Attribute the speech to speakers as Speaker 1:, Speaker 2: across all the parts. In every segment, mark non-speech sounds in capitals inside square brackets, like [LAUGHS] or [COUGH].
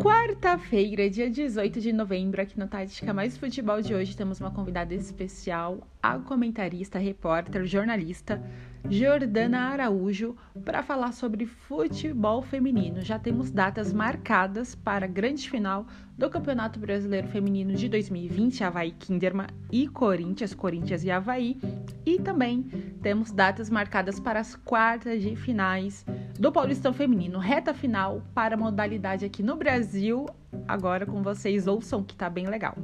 Speaker 1: Quarta-feira, dia 18 de novembro, aqui no Tática Mais Futebol de hoje, temos uma convidada especial, a comentarista, repórter, jornalista Jordana Araújo, para falar sobre futebol feminino. Já temos datas marcadas para a grande final do Campeonato Brasileiro Feminino de 2020, Havaí Kinderman e Corinthians, Corinthians e Havaí. E também temos datas marcadas para as quartas de finais do Paulistão Feminino, reta final para a modalidade aqui no Brasil. Agora com vocês, ouçam que tá bem legal.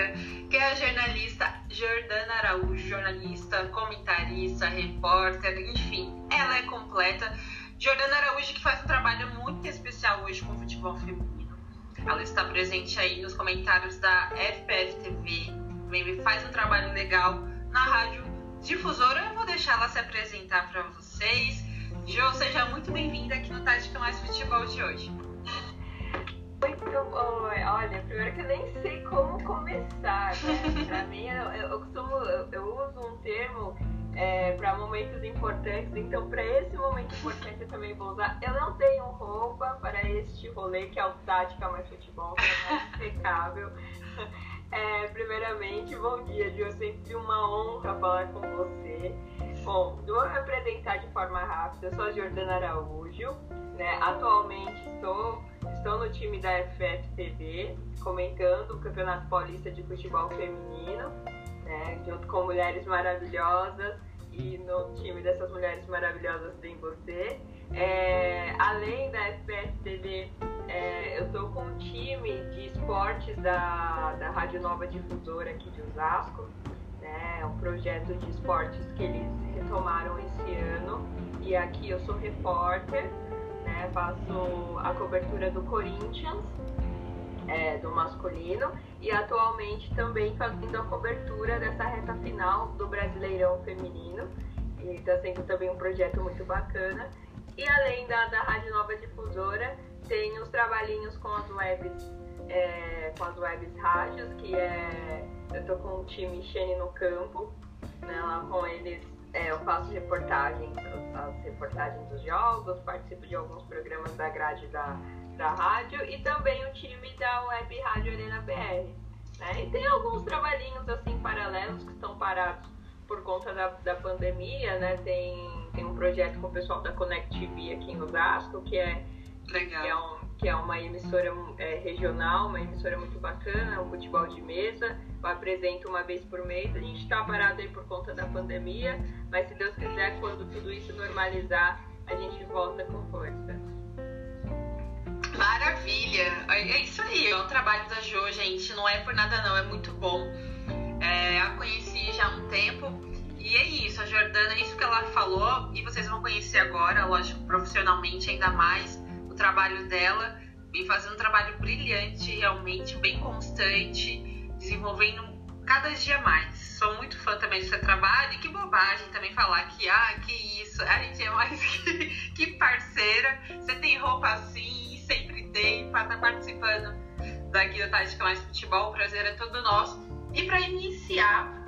Speaker 2: Amiga, que é a jornalista Jordana Araújo, jornalista, comentarista, repórter, enfim, ela é completa. Jordana Araújo que faz um trabalho muito especial hoje com o futebol feminino. Ela está presente aí nos comentários da FPF TV, também faz um trabalho legal na rádio difusora. Eu vou deixar ela se apresentar para vocês. Jo, seja muito bem-vinda aqui no Tática Mais Futebol de hoje.
Speaker 3: Muito bom. Olha, primeiro que eu nem sei como começar, né? [LAUGHS] pra mim, eu, eu, costumo, eu, eu uso um termo é, para momentos importantes, então para esse momento importante eu também vou usar. Eu não tenho roupa para este rolê que é o Tática Mais Futebol, que é mais [LAUGHS] impecável. [LAUGHS] É, primeiramente, bom dia, Gil. É sempre uma honra falar com você. Bom, vou me apresentar de forma rápida. Eu sou a Jordana Araújo. Né? Atualmente estou, estou no time da FFTV, comentando o Campeonato Paulista de Futebol Feminino, né? junto com mulheres maravilhosas. E no time dessas mulheres maravilhosas tem você. É, além da FPSTV, é, eu estou com um time de esportes da, da Rádio Nova Difusora aqui de Osasco. Né? É um projeto de esportes que eles retomaram esse ano. E aqui eu sou repórter, né? faço a cobertura do Corinthians, é, do masculino, e atualmente também fazendo a cobertura dessa reta final do Brasileirão Feminino. E está sendo também um projeto muito bacana. E além da, da Rádio Nova Difusora, tem os trabalhinhos com as webs, é, com as webs rádios, que é. Eu tô com o time Xene no campo, né, lá com eles é, eu faço reportagens, as reportagens dos jogos, participo de alguns programas da grade da, da rádio e também o time da Web Rádio Arena BR. Né? E tem alguns trabalhinhos assim paralelos que estão parados por conta da, da pandemia, né? Tem tem um projeto com o pessoal da Connect TV aqui em Osasco, que é,
Speaker 2: Legal.
Speaker 3: Que é, um, que é uma emissora é, regional, uma emissora muito bacana, um futebol de mesa. Eu apresento uma vez por mês. A gente está parado aí por conta da pandemia, mas se Deus quiser, quando tudo isso normalizar, a gente volta com força.
Speaker 2: Maravilha! É isso aí, é o trabalho da Jo, gente. Não é por nada não, é muito bom. É, a conheci já há um tempo e é isso, a Jordana, é isso que ela falou, e vocês vão conhecer agora, lógico, profissionalmente ainda mais, trabalho dela, vem fazendo um trabalho brilhante, realmente, bem constante, desenvolvendo cada dia mais. Sou muito fã também do seu trabalho, e que bobagem também falar que, ah, que isso, a gente é mais [LAUGHS] que, que parceira, você tem roupa assim, sempre tem, para estar tá participando daqui do Tática Mais Futebol, o prazer é todo nosso. E para iniciar,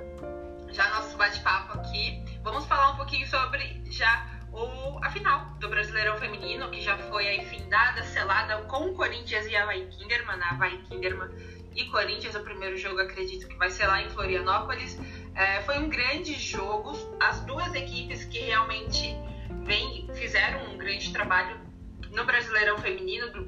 Speaker 2: já nosso bate-papo aqui. Vamos falar um pouquinho sobre já o, a final do Brasileirão Feminino, que já foi aí findada, selada com Corinthians e a Havaí Kinderman, a Havaí Kinderman e Corinthians. O primeiro jogo, acredito que vai ser lá em Florianópolis. É, foi um grande jogo. As duas equipes que realmente vem, fizeram um grande trabalho no Brasileirão Feminino. Do,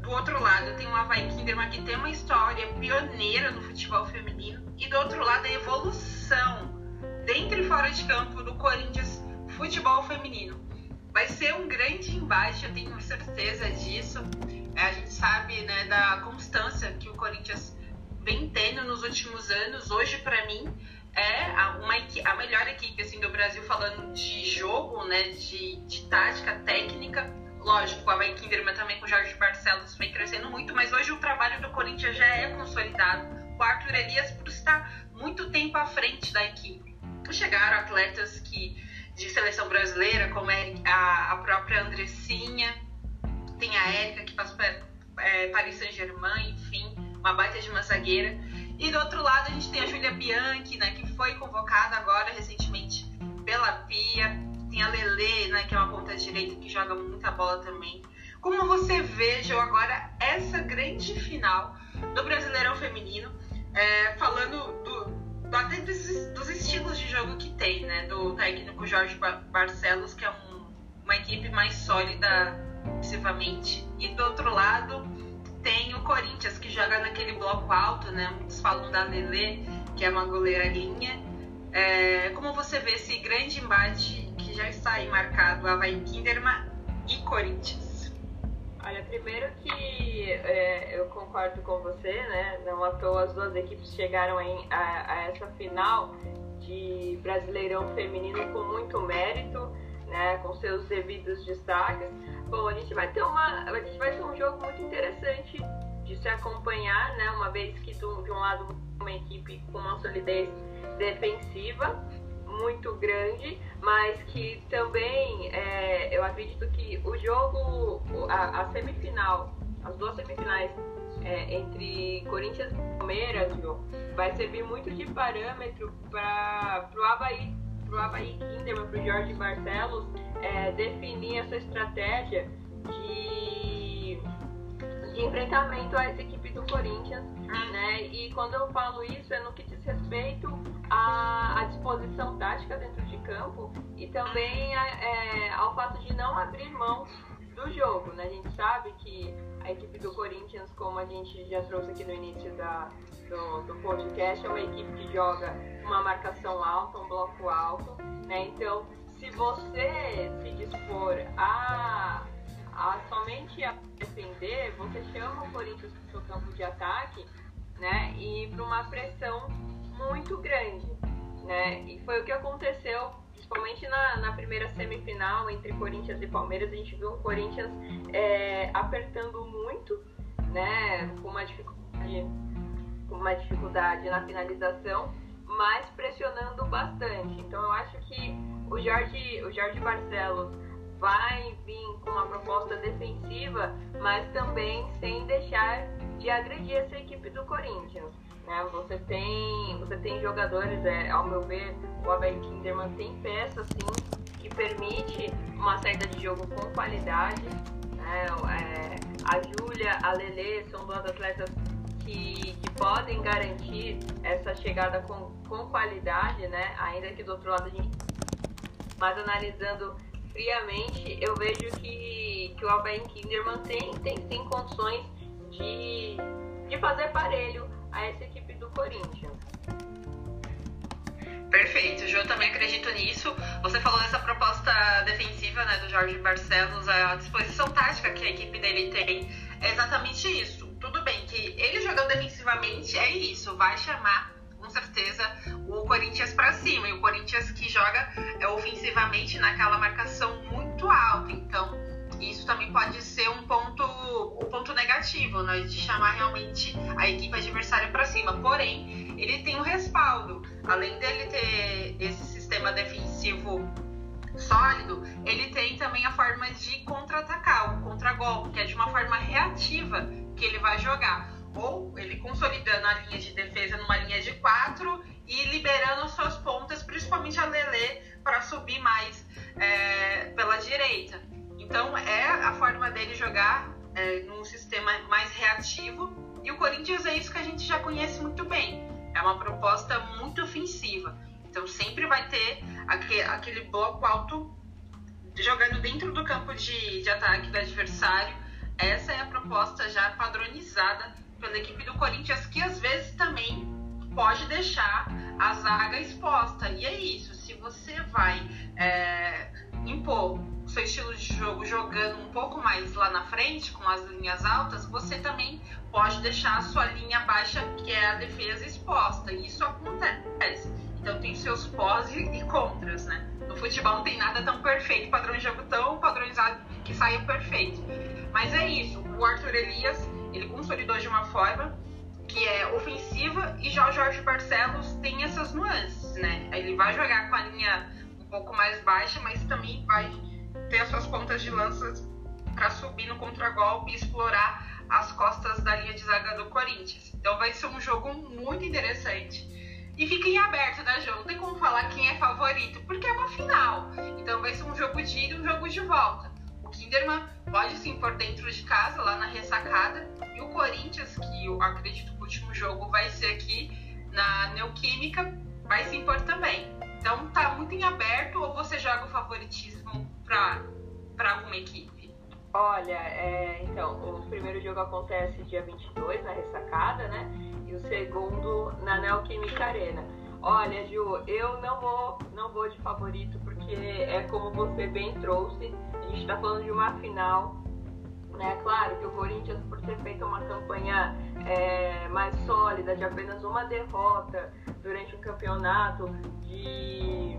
Speaker 2: do outro lado, tem o Havaí Kinderman, que tem uma história pioneira no futebol feminino. E do outro lado, a evolução dentro e fora de campo do Corinthians futebol feminino. Vai ser um grande embate, eu tenho certeza disso. É, a gente sabe né, da constância que o Corinthians vem tendo nos últimos anos. Hoje, para mim, é uma, a melhor equipe assim, do Brasil falando de jogo, né, de, de tática, técnica. Lógico, a Havaí Kinderman também com o Jorge Barcelos vem crescendo muito, mas hoje o trabalho do Corinthians já é consolidado. O Arthur Elias por estar muito tempo à frente da equipe chegaram atletas que de seleção brasileira, como é a, a própria Andressinha, tem a Érica, que para é, Paris Saint-Germain, enfim, uma baita de uma zagueira. E do outro lado a gente tem a Julia Bianchi, né, que foi convocada agora recentemente pela Pia. Tem a Lele, né, que é uma ponta direita que joga muita bola também. Como você vê, agora essa grande final do Brasileirão Feminino, é, falando do, até dos, dos, estilos de jogo que tem, né? Do técnico Jorge Barcelos, que é um, uma equipe mais sólida defensivamente. E do outro lado tem o Corinthians, que joga naquele bloco alto, né? Muitos falam da Lele, que é uma goleira linha. É, como você vê esse grande embate que já está aí marcado, Havaí Kinderman e Corinthians?
Speaker 3: Olha, primeiro que é, eu concordo com você, né? Não à toa as duas equipes chegaram em, a, a, essa final de Brasileirão Feminino com muito mérito, né? Com seus devidos destaques. Bom, a gente vai ter uma, a gente vai ter um jogo muito interessante de se acompanhar, né? Uma vez que do, de um lado uma equipe com uma solidez defensiva muito grande, mas que também é, eu acredito que o jogo, a, a semifinal, as duas semifinais é, entre Corinthians e Palmeiras, viu, vai servir muito de parâmetro para o Havaí, pro Havaí Kinderman, para o Jorge Barcelos é, definir essa estratégia de, de enfrentamento a equipe do Corinthians, né? E quando eu falo isso é no que diz respeito à, à disposição tática dentro de campo e também é, ao fato de não abrir mão do jogo, né? A gente sabe que a equipe do Corinthians, como a gente já trouxe aqui no início da, do, do podcast, é uma equipe que joga uma marcação alta, um bloco alto, né? Então, se você se dispor a, a somente a defender, você chama o Corinthians para o seu campo de ataque, né? E para uma pressão muito grande, né? E foi o que aconteceu, principalmente na, na primeira semifinal entre Corinthians e Palmeiras. A gente viu o Corinthians é, apertando muito, né? Com uma dificuldade, com uma dificuldade na finalização, mas pressionando bastante. Então eu acho que o Jorge, o Jorge Barcelos vai vir com uma proposta defensiva, mas também sem deixar de agredir essa equipe do Corinthians. Né? Você tem, você tem jogadores, é, ao meu ver, o Abel Kinderman tem peças assim que permite uma saída de jogo com qualidade. Né? É, a Júlia, a Lele são duas atletas que, que, podem garantir essa chegada com, com qualidade, né? Ainda que do outro lado a gente. Mas analisando friamente, eu vejo que, que o Albain Kinderman tem, tem condições de, de fazer parelho a essa equipe do Corinthians.
Speaker 2: Perfeito, Ju, eu também acredito nisso. Você falou dessa proposta defensiva né, do Jorge Barcelos, a disposição tática que a equipe dele tem é exatamente isso. Tudo bem que ele jogando defensivamente é isso, vai chamar com certeza Corinthians para cima. E o Corinthians que joga é, ofensivamente naquela marcação muito alta. Então, isso também pode ser um ponto, um ponto negativo, né? De chamar realmente a equipe adversária para cima. Porém, ele tem um respaldo. Além dele ter esse sistema defensivo sólido, ele tem também a forma de contra-atacar, o contra-golpe, que é de uma forma reativa que ele vai jogar. Ou ele consolidando a linha de defesa numa linha de quatro e liberando suas pontas, principalmente a Lele, para subir mais é, pela direita. Então é a forma dele jogar é, num sistema mais reativo. E o Corinthians é isso que a gente já conhece muito bem. É uma proposta muito ofensiva. Então sempre vai ter aquele, aquele bloco alto jogando dentro do campo de, de ataque do adversário. Essa é a proposta já padronizada pela equipe do Corinthians, que às vezes também pode deixar a zaga exposta. E é isso. Se você vai é, impor seu estilo de jogo jogando um pouco mais lá na frente, com as linhas altas, você também pode deixar a sua linha baixa, que é a defesa, exposta. E isso acontece. Então tem seus pós e contras, né? No futebol não tem nada tão perfeito, padrão de jogo tão padronizado que saia perfeito. Mas é isso. O Arthur Elias, ele consolidou de uma forma que é ofensiva e já o Jorge Barcelos tem essas nuances, né? Ele vai jogar com a linha um pouco mais baixa, mas também vai ter as suas pontas de lanças para subir no contragolpe e explorar as costas da linha de zaga do Corinthians. Então vai ser um jogo muito interessante. E fica em aberto, né, João? Não tem como falar quem é favorito, porque é uma final. Então vai ser um jogo de ida e um jogo de volta. O Kinderman pode se impor dentro de casa, lá na ressacada. E o Corinthians, que eu acredito que o último jogo vai ser aqui na Neoquímica, vai se impor também. Então tá muito em aberto ou você joga o favoritismo para alguma equipe?
Speaker 3: Olha, é, então, o primeiro jogo acontece dia 22 na ressacada, né? E o segundo na Neoquímica Arena. Olha, Ju, eu não vou, não vou de favorito porque é como você bem trouxe. A gente está falando de uma final, né? Claro que o Corinthians, por ter feito uma campanha é, mais sólida, de apenas uma derrota durante um campeonato, de,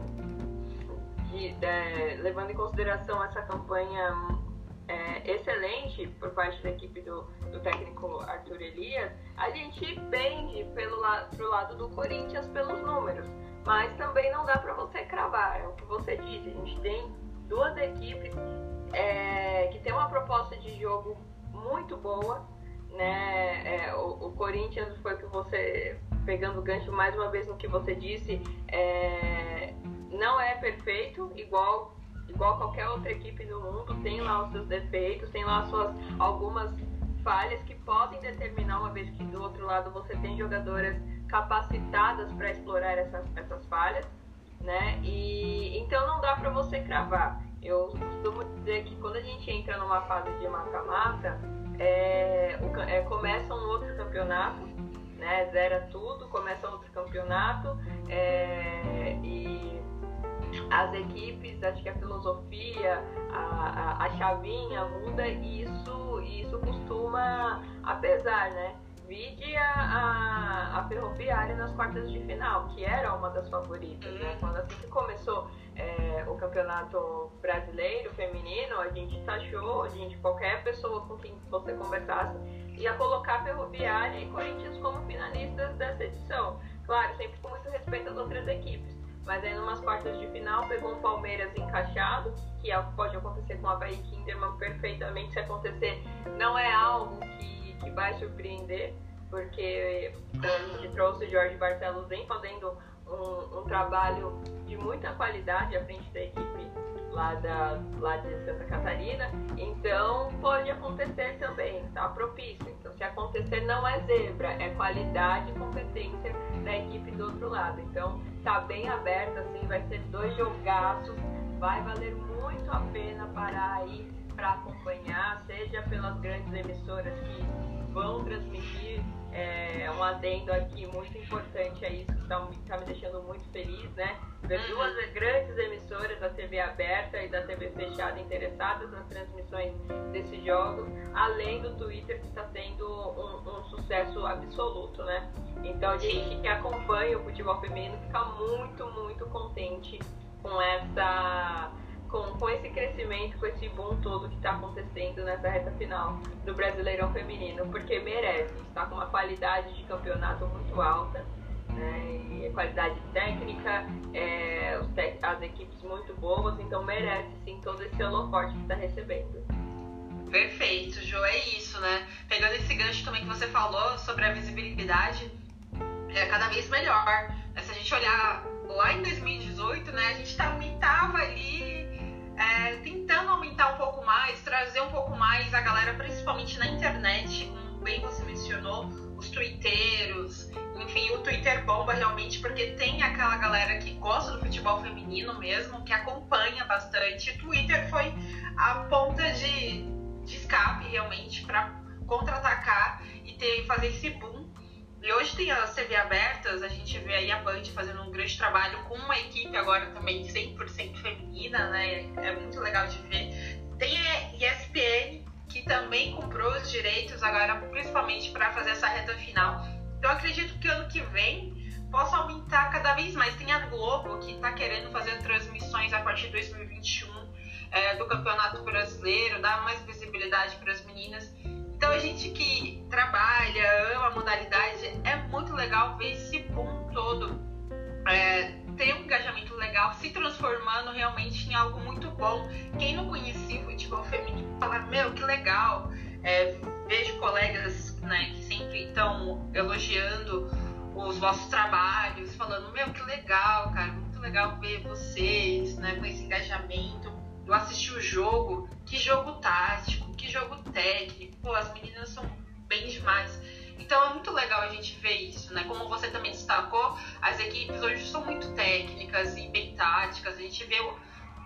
Speaker 3: de, de é, levando em consideração essa campanha é, excelente por parte da equipe do, do, técnico Arthur Elias, a gente pende pelo pro lado do Corinthians pelos números, mas também não dá para você cravar, é o que você disse, a gente tem duas equipes é, que tem uma proposta de jogo muito boa, né? É, o, o, Corinthians foi que você pegando o gancho mais uma vez no que você disse, é, não é perfeito, igual igual qualquer outra equipe do mundo, tem lá os seus defeitos, tem lá suas algumas falhas que podem determinar, uma vez que do outro lado você tem jogadoras capacitadas para explorar essas, essas falhas, né? E então não dá para você cravar. Eu costumo dizer que quando a gente entra numa fase de mata-mata, é, é, começa um outro campeonato, né? Zera tudo, começa outro campeonato é, e as equipes, acho que a filosofia, a, a, a chavinha muda e isso, isso costuma apesar, né? Vide a, a, a, Ferroviária nas quartas de final, que era uma das favoritas, né? Quando assim que começou é, o campeonato brasileiro feminino, a gente taxou, a gente, qualquer pessoa com quem você conversasse, ia colocar Ferroviária e Corinthians como finalistas dessa edição. Claro, sempre com muito respeito às outras equipes. Mas aí, numas quartas de final, pegou um Palmeiras encaixado, que é pode acontecer com a Bahia Kinderman perfeitamente. Se acontecer, não é algo que, que vai surpreender, porque a gente trouxe o Jorge Barcelos vem fazendo um, um, trabalho de muita qualidade à frente da equipe lá, da, lá de Santa Catarina. Então pode acontecer também, tá propício. Então se acontecer não é zebra, é qualidade e competência da equipe do outro lado. Então tá bem aberto, assim, vai ser dois jogaços, vai valer muito a pena parar aí para acompanhar, seja pelas grandes emissoras que vão transmitir é, um adendo aqui muito importante a isso que está tá me deixando muito feliz, né? Ver uhum. duas grandes emissoras da TV aberta e da TV fechada interessadas nas transmissões desses jogos, além do Twitter que está sendo um, um, sucesso absoluto, né? Então a gente que acompanha o futebol feminino fica muito, muito contente com essa com, com esse crescimento, com esse boom todo que está acontecendo nessa reta final do Brasileirão Feminino, porque merece, está com uma qualidade de campeonato muito alta, né, e qualidade técnica, é, as equipes muito boas, então merece sim todo esse holofote que está recebendo.
Speaker 2: Perfeito, Jo, é isso, né? Pegando esse gancho também que você falou sobre a visibilidade, é cada vez melhor. Se a gente olhar lá em 2018, né, a gente também tava ali é, tentando aumentar um pouco mais, trazer um pouco mais a galera, principalmente na internet, como bem você mencionou, os twitteiros, enfim, o Twitter bomba realmente porque tem aquela galera que gosta do futebol feminino mesmo, que acompanha bastante. O Twitter foi a ponta de, de escape realmente para contra-atacar e ter, fazer esse boom e hoje tem as TV abertas, a gente vê aí a Band fazendo um grande trabalho com uma equipe agora também 100% feminina, né? É muito legal de ver. Tem a ESPN, que também comprou os direitos agora, principalmente para fazer essa reta final. Então acredito que ano que vem possa aumentar cada vez mais. Tem a Globo, que está querendo fazer transmissões a partir de 2021 é, do Campeonato Brasileiro, dar mais visibilidade para as meninas. Então a gente que trabalha, ama a modalidade, é muito legal ver esse boom todo é, ter um engajamento legal, se transformando realmente em algo muito bom. Quem não conhecia o futebol feminino fala, meu, que legal. É, vejo colegas né, que sempre estão elogiando os vossos trabalhos, falando, meu, que legal, cara, muito legal ver vocês, né, com esse engajamento. Eu assisti o jogo, que jogo tático, que jogo técnico, pô, as meninas são bem demais. Então é muito legal a gente ver isso, né? Como você também destacou, as equipes hoje são muito técnicas e bem táticas. A gente vê o,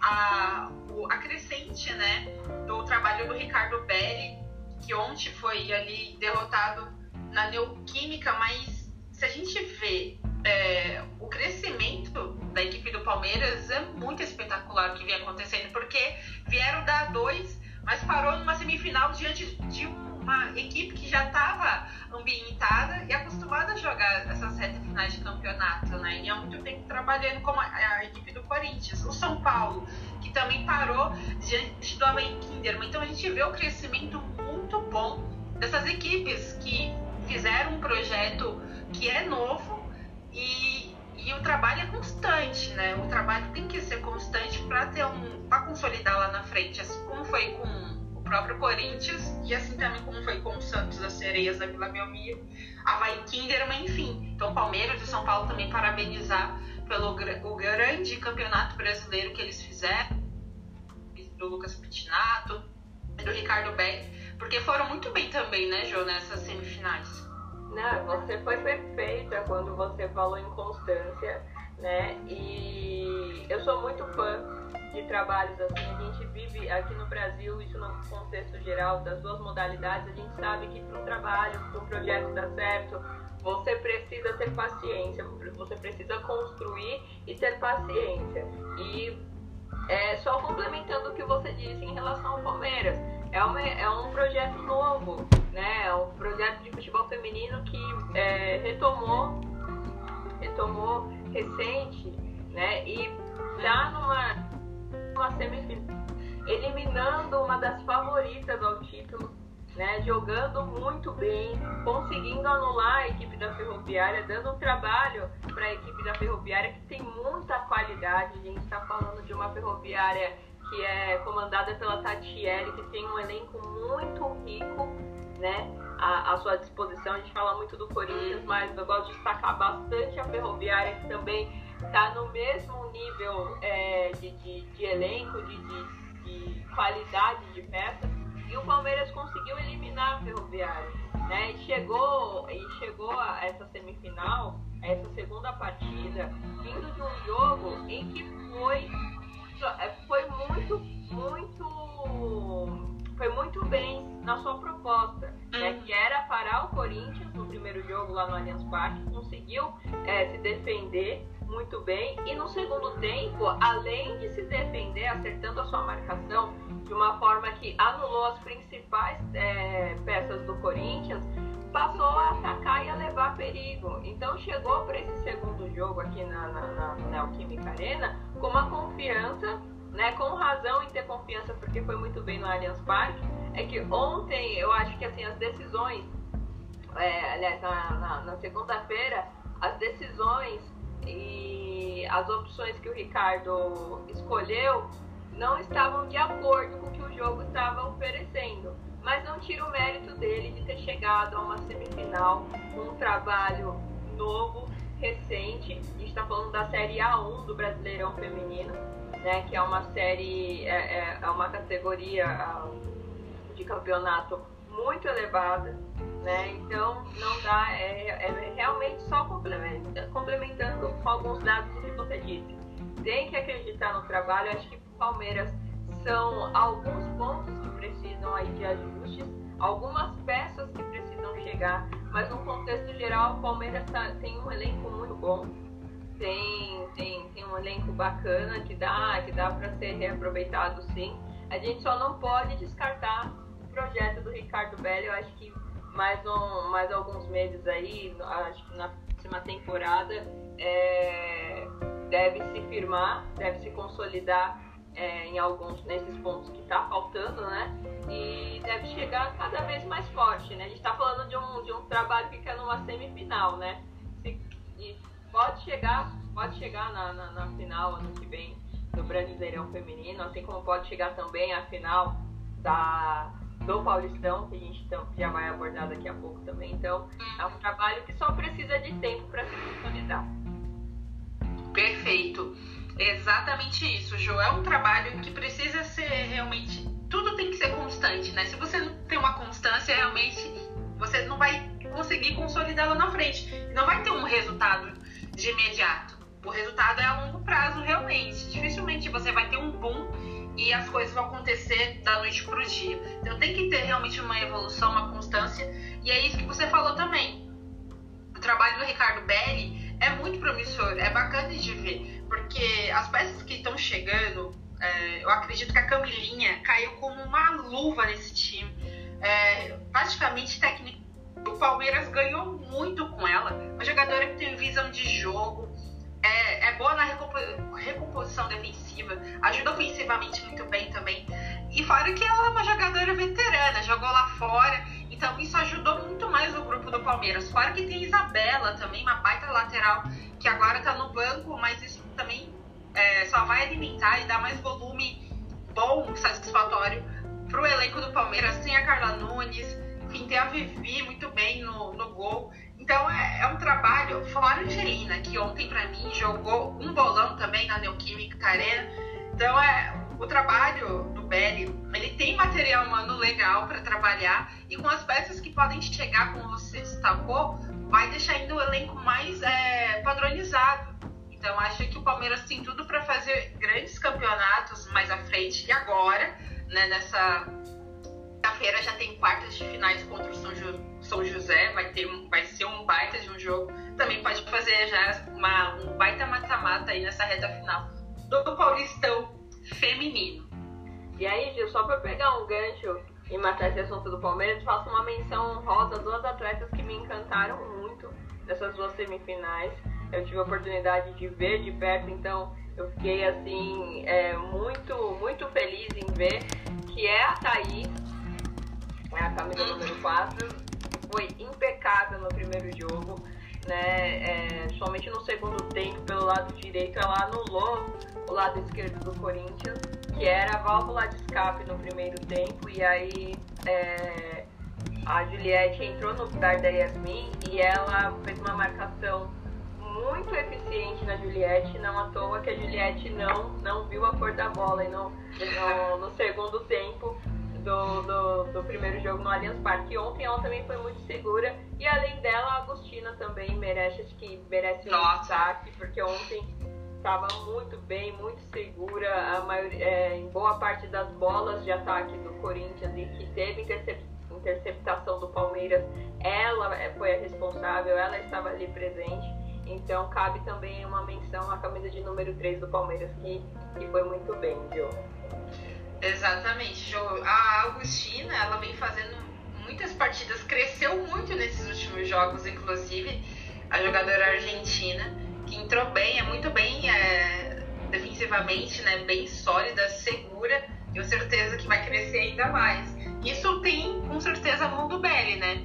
Speaker 2: a, o, a crescente, né, do trabalho do Ricardo Belli, que ontem foi ali derrotado na Neoquímica, mas se a gente vê é, o crescimento da equipe do Palmeiras é muito espetacular o que vem acontecendo, porque vieram dar dois, mas parou numa semifinal diante de uma equipe que já estava ambientada e acostumada a jogar essas retas finais de campeonato, né? E é muito bem trabalhando como a, a, equipe do Corinthians. O São Paulo, que também parou diante do Havaí Kinderman. Então a gente vê o crescimento muito bom dessas equipes que fizeram um projeto que é novo e, e o trabalho é constante, né? O trabalho tem que ser constante para ter um para consolidar lá na frente, assim como foi com próprio Corinthians, e assim também como foi com o Santos, as sereias da Vila Belmiro, Havaí Kinderman, enfim. Então, Palmeiras e São Paulo também parabenizar pelo o grande campeonato brasileiro que eles fizeram, do Lucas Pitinato, do Ricardo Beck, porque foram muito bem também, né, Jô, nessas semifinais.
Speaker 3: Não, você foi perfeita quando você falou em constância, né? E eu sou muito fã de trabalhos assim. A gente vive aqui no Brasil, isso no contexto geral das duas modalidades, a gente sabe que para um trabalho, para um projeto dar certo, você precisa ter paciência, você precisa construir e ter paciência. E é, só complementando o que você disse em relação ao Palmeiras, é, uma, é um projeto novo, né? É um projeto de futebol feminino que é, retomou, retomou recente, né? E já numa uma semifinal, eliminando uma das favoritas ao título, né, jogando muito bem, conseguindo anular a equipe da Ferroviária, dando um trabalho para a equipe da Ferroviária que tem muita qualidade. A gente está falando de uma Ferroviária que é comandada pela Tatiele, que tem um elenco muito rico, né, à, sua disposição. A gente fala muito do Corinthians, mas eu gosto de destacar bastante a Ferroviária, que também está no mesmo nível é, de, de, de, elenco, de, de, de, qualidade de peças, e o Palmeiras conseguiu eliminar a Ferroviária. Né? E chegou, e chegou a essa semifinal, a essa segunda partida, vindo de um jogo em que foi, foi muito, muito foi muito bem na sua proposta, né, uhum. que era parar o Corinthians no primeiro jogo lá no Allianz Parque, conseguiu é, se defender muito bem. E no segundo tempo, além de se defender, acertando a sua marcação de uma forma que anulou as principais é, peças do Corinthians, passou a atacar e a levar perigo. Então chegou para esse segundo jogo aqui na, na, na Neoquímica Arena com uma confiança, né, com razão em ter confiança porque foi muito bem no Allianz Parque. É que ontem eu acho que assim as decisões, é, aliás na, na, na segunda-feira, as decisões e as opções que o Ricardo escolheu não estavam de acordo com o que o jogo estava oferecendo. Mas não tira o mérito dele de ter chegado a uma semifinal com um trabalho novo, recente. A gente está falando da Série A1 do Brasileirão Feminino, né, que é uma série, é, é, é uma categoria ah, de campeonato muito elevada né? Então não dá, é, é realmente só complementando, complementando com alguns dados do que você disse. Tem que acreditar no trabalho, acho que Palmeiras são alguns pontos que precisam aí de ajustes, algumas peças que precisam chegar, mas no contexto geral o Palmeiras tá, tem um elenco muito bom, tem, tem, tem um elenco bacana que dá, que dá para ser reaproveitado sim. A gente só não pode descartar o projeto do Ricardo Belli, eu acho que mais, um, mais alguns meses aí, acho que na próxima temporada, é, deve se firmar, deve se consolidar é, em alguns nesses pontos que está faltando, né? E deve chegar cada vez mais forte, né? A gente está falando de um, de um trabalho que fica numa semifinal, né? Se, pode chegar, pode chegar na, na, na final ano que vem do Brasileirão Feminino, assim como pode chegar também à final da, do Paulistão, que a gente já vai abordar daqui a pouco também. Então, é um trabalho que só precisa de tempo para se consolidar.
Speaker 2: Perfeito. Exatamente isso, Jo. É um trabalho que precisa ser realmente. Tudo tem que ser constante, né? Se você não tem uma constância, realmente você não vai conseguir consolidar lá na frente. Não vai ter um resultado de imediato. O resultado é a longo prazo, realmente. Dificilmente você vai ter um boom e as coisas vão acontecer da noite para o dia. Então tem que ter realmente uma evolução, uma constância. E é isso que você falou também. O trabalho do Ricardo Belli é muito promissor, é bacana de ver, porque as peças que estão chegando, é, eu acredito que a Camilinha caiu como uma luva nesse time. É, praticamente técnico. O Palmeiras ganhou muito com ela. Uma jogadora que tem visão de jogo, é, é boa na recomposição defensiva, ajuda ofensivamente muito bem também. E fora que ela é uma jogadora veterana, jogou lá fora, então isso ajudou muito mais o grupo do Palmeiras. Fora que tem Isabela também, uma baita lateral, que agora tá no banco, mas isso também é, só vai alimentar e dar mais volume bom, satisfatório pro elenco do Palmeiras. Tem a Carla Nunes, enfim, tem a Vivi muito bem no, no gol. Então é, é um trabalho, fora a Angelina, que ontem para mim jogou um bolão também na Neoquímica Arena. Então é o trabalho do Belly, ele tem material humano legal para trabalhar e com as peças que podem chegar, como você destacou, vai deixar ainda o elenco mais é, padronizado. Então acho que o Palmeiras tem tudo para fazer grandes campeonatos mais à frente e agora, né, nessa feira já tem quartas de finais contra o São são José, vai, ter, vai ser um baita de um jogo. Também pode fazer já uma, um baita mata-mata aí nessa reta final do Paulistão feminino.
Speaker 3: E aí, Gil, só para pegar um gancho e matar esse assunto do Palmeiras, faço uma menção honrosa a duas atletas que me encantaram muito nessas duas semifinais. Eu tive a oportunidade de ver de perto, então eu fiquei assim é, muito, muito feliz em ver que é a Thaís, é a camisa número 4, foi impecável no primeiro jogo, né? É, somente no segundo tempo, pelo lado direito, ela anulou o lado esquerdo do Corinthians, que era a válvula de escape no primeiro tempo, e aí é, a Juliette entrou no lugar da Yasmin e ela fez uma marcação muito eficiente na Juliette, não à toa que a Juliette não, não viu a cor da bola e no, no, no segundo tempo do, do, do, primeiro jogo no Allianz Parque. Ontem ela também foi muito segura. E além dela, a Agostina também merece, acho que merece um destaque, porque ontem estava muito bem, muito segura, maioria, é, em boa parte das bolas de ataque do Corinthians e que teve intercep interceptação do Palmeiras, ela é, foi a responsável, ela estava ali presente. Então cabe também uma menção à camisa de número 3 do Palmeiras, que, que foi muito bem, viu?
Speaker 2: Exatamente, Jo. A Augustina, ela vem fazendo muitas partidas, cresceu muito nesses últimos jogos, inclusive a jogadora argentina, que entrou bem, é muito bem é, defensivamente, né, bem sólida, segura, tenho certeza que vai crescer ainda mais. Isso tem com certeza a mão do Belly, né,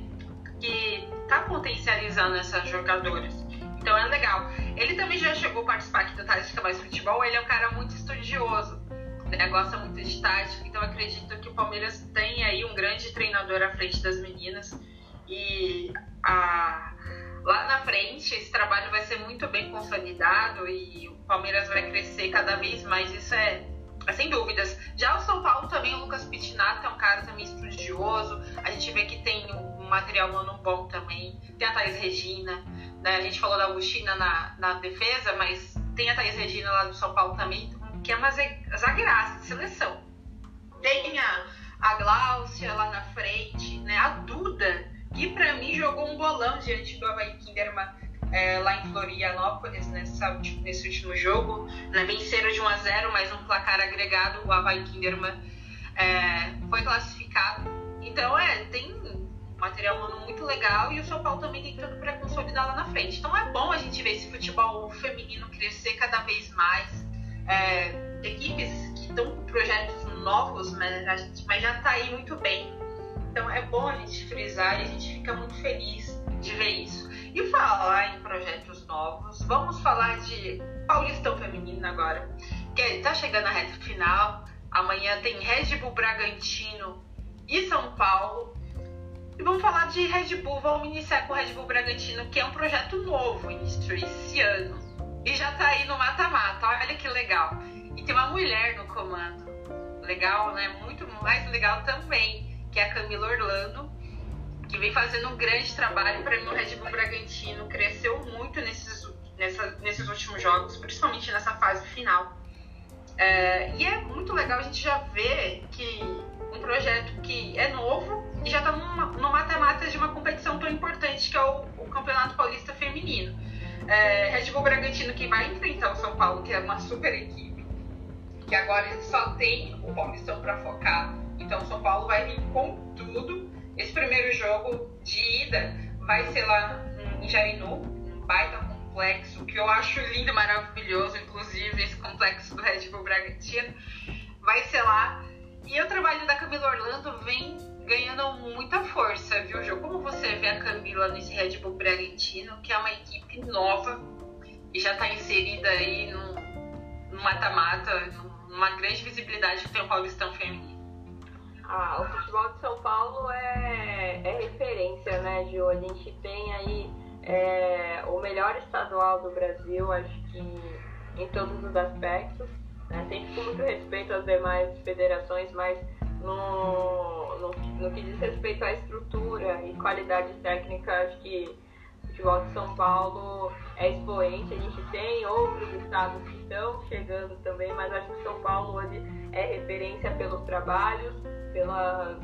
Speaker 2: que tá potencializando essas jogadoras. Então é legal. Ele também já chegou a participar aqui do Tática Mais Futebol, ele é um cara muito estudioso né, gosta muito de tática, então acredito que o Palmeiras tem aí um grande treinador à frente das meninas e a, lá na frente esse trabalho vai ser muito bem consolidado e o Palmeiras vai crescer cada vez mais, isso é, é sem dúvidas. Já o São Paulo também, o Lucas Pitinato é um cara também estudioso, a gente vê que tem um material humano bom também, tem a Thais Regina, né, a gente falou da Agostina na, na defesa, mas tem a Thais Regina lá do São Paulo também, que é uma zagueiraça de seleção. Tem a, a Gláucia lá na frente, né? A Duda, que para mim jogou um bolão diante do Havaí Kinderman é, lá em Florianópolis nessa, nesse último jogo. Né? Venceram de 1 a 0 mas um placar agregado, o Havaí Kinderman é, foi classificado. Então, é, tem material humano muito legal e o São Paulo também tem tudo para consolidar lá na frente. Então, é bom a gente ver esse futebol feminino crescer cada vez mais é, equipes que estão com projetos novos, mas, mas já está aí muito bem. Então é bom a gente frisar e a gente fica muito feliz de ver isso. E falar em projetos novos, vamos falar de Paulistão Feminino agora. Que tá chegando a reta final. Amanhã tem Red Bull Bragantino e São Paulo. E vamos falar de Red Bull. Vamos iniciar com o Red Bull Bragantino, que é um projeto novo, iniciou esse ano. E já tá aí no mata-mata. Olha que legal. E tem uma mulher no comando. Legal, né? Muito mais legal também, que é a Camila Orlando, que vem fazendo um grande trabalho para mim no Red Bull Bragantino. Cresceu muito nesses, nessa, nesses últimos jogos, principalmente nessa fase final. É, e é muito legal a gente já ver que um projeto que é novo e já está no mata-mata de uma competição tão importante que é o, o Campeonato Paulista Feminino. É, Red Bull Bragantino que vai enfrentar o São Paulo, que é uma super equipe, que agora só tem o Paulistão para focar. Então São Paulo vai vir com tudo. Esse primeiro jogo de ida vai ser lá em Jarinu, um baita complexo, que eu acho lindo maravilhoso, inclusive esse complexo do Red Bull Bragantino. Vai ser lá. E o trabalho da Camila Orlando vem ganhando muita força, viu, Jô? Como você vê a Camila nesse Red Bull Bragantino, que é uma equipe nova e já está inserida aí no mata-mata, numa grande visibilidade que tem o Paulistão Feminino?
Speaker 3: Ah, o futebol de São Paulo é, é referência, né, Gil? A gente tem aí é, o melhor estadual do Brasil, acho que em todos os aspectos. Né? Sempre com muito respeito às demais federações, mas no, no, no, que diz respeito à estrutura e qualidade técnica, acho que o futebol de São Paulo é expoente. A gente tem outros estados que estão chegando também, mas acho que São Paulo hoje é referência pelos trabalhos, pelas,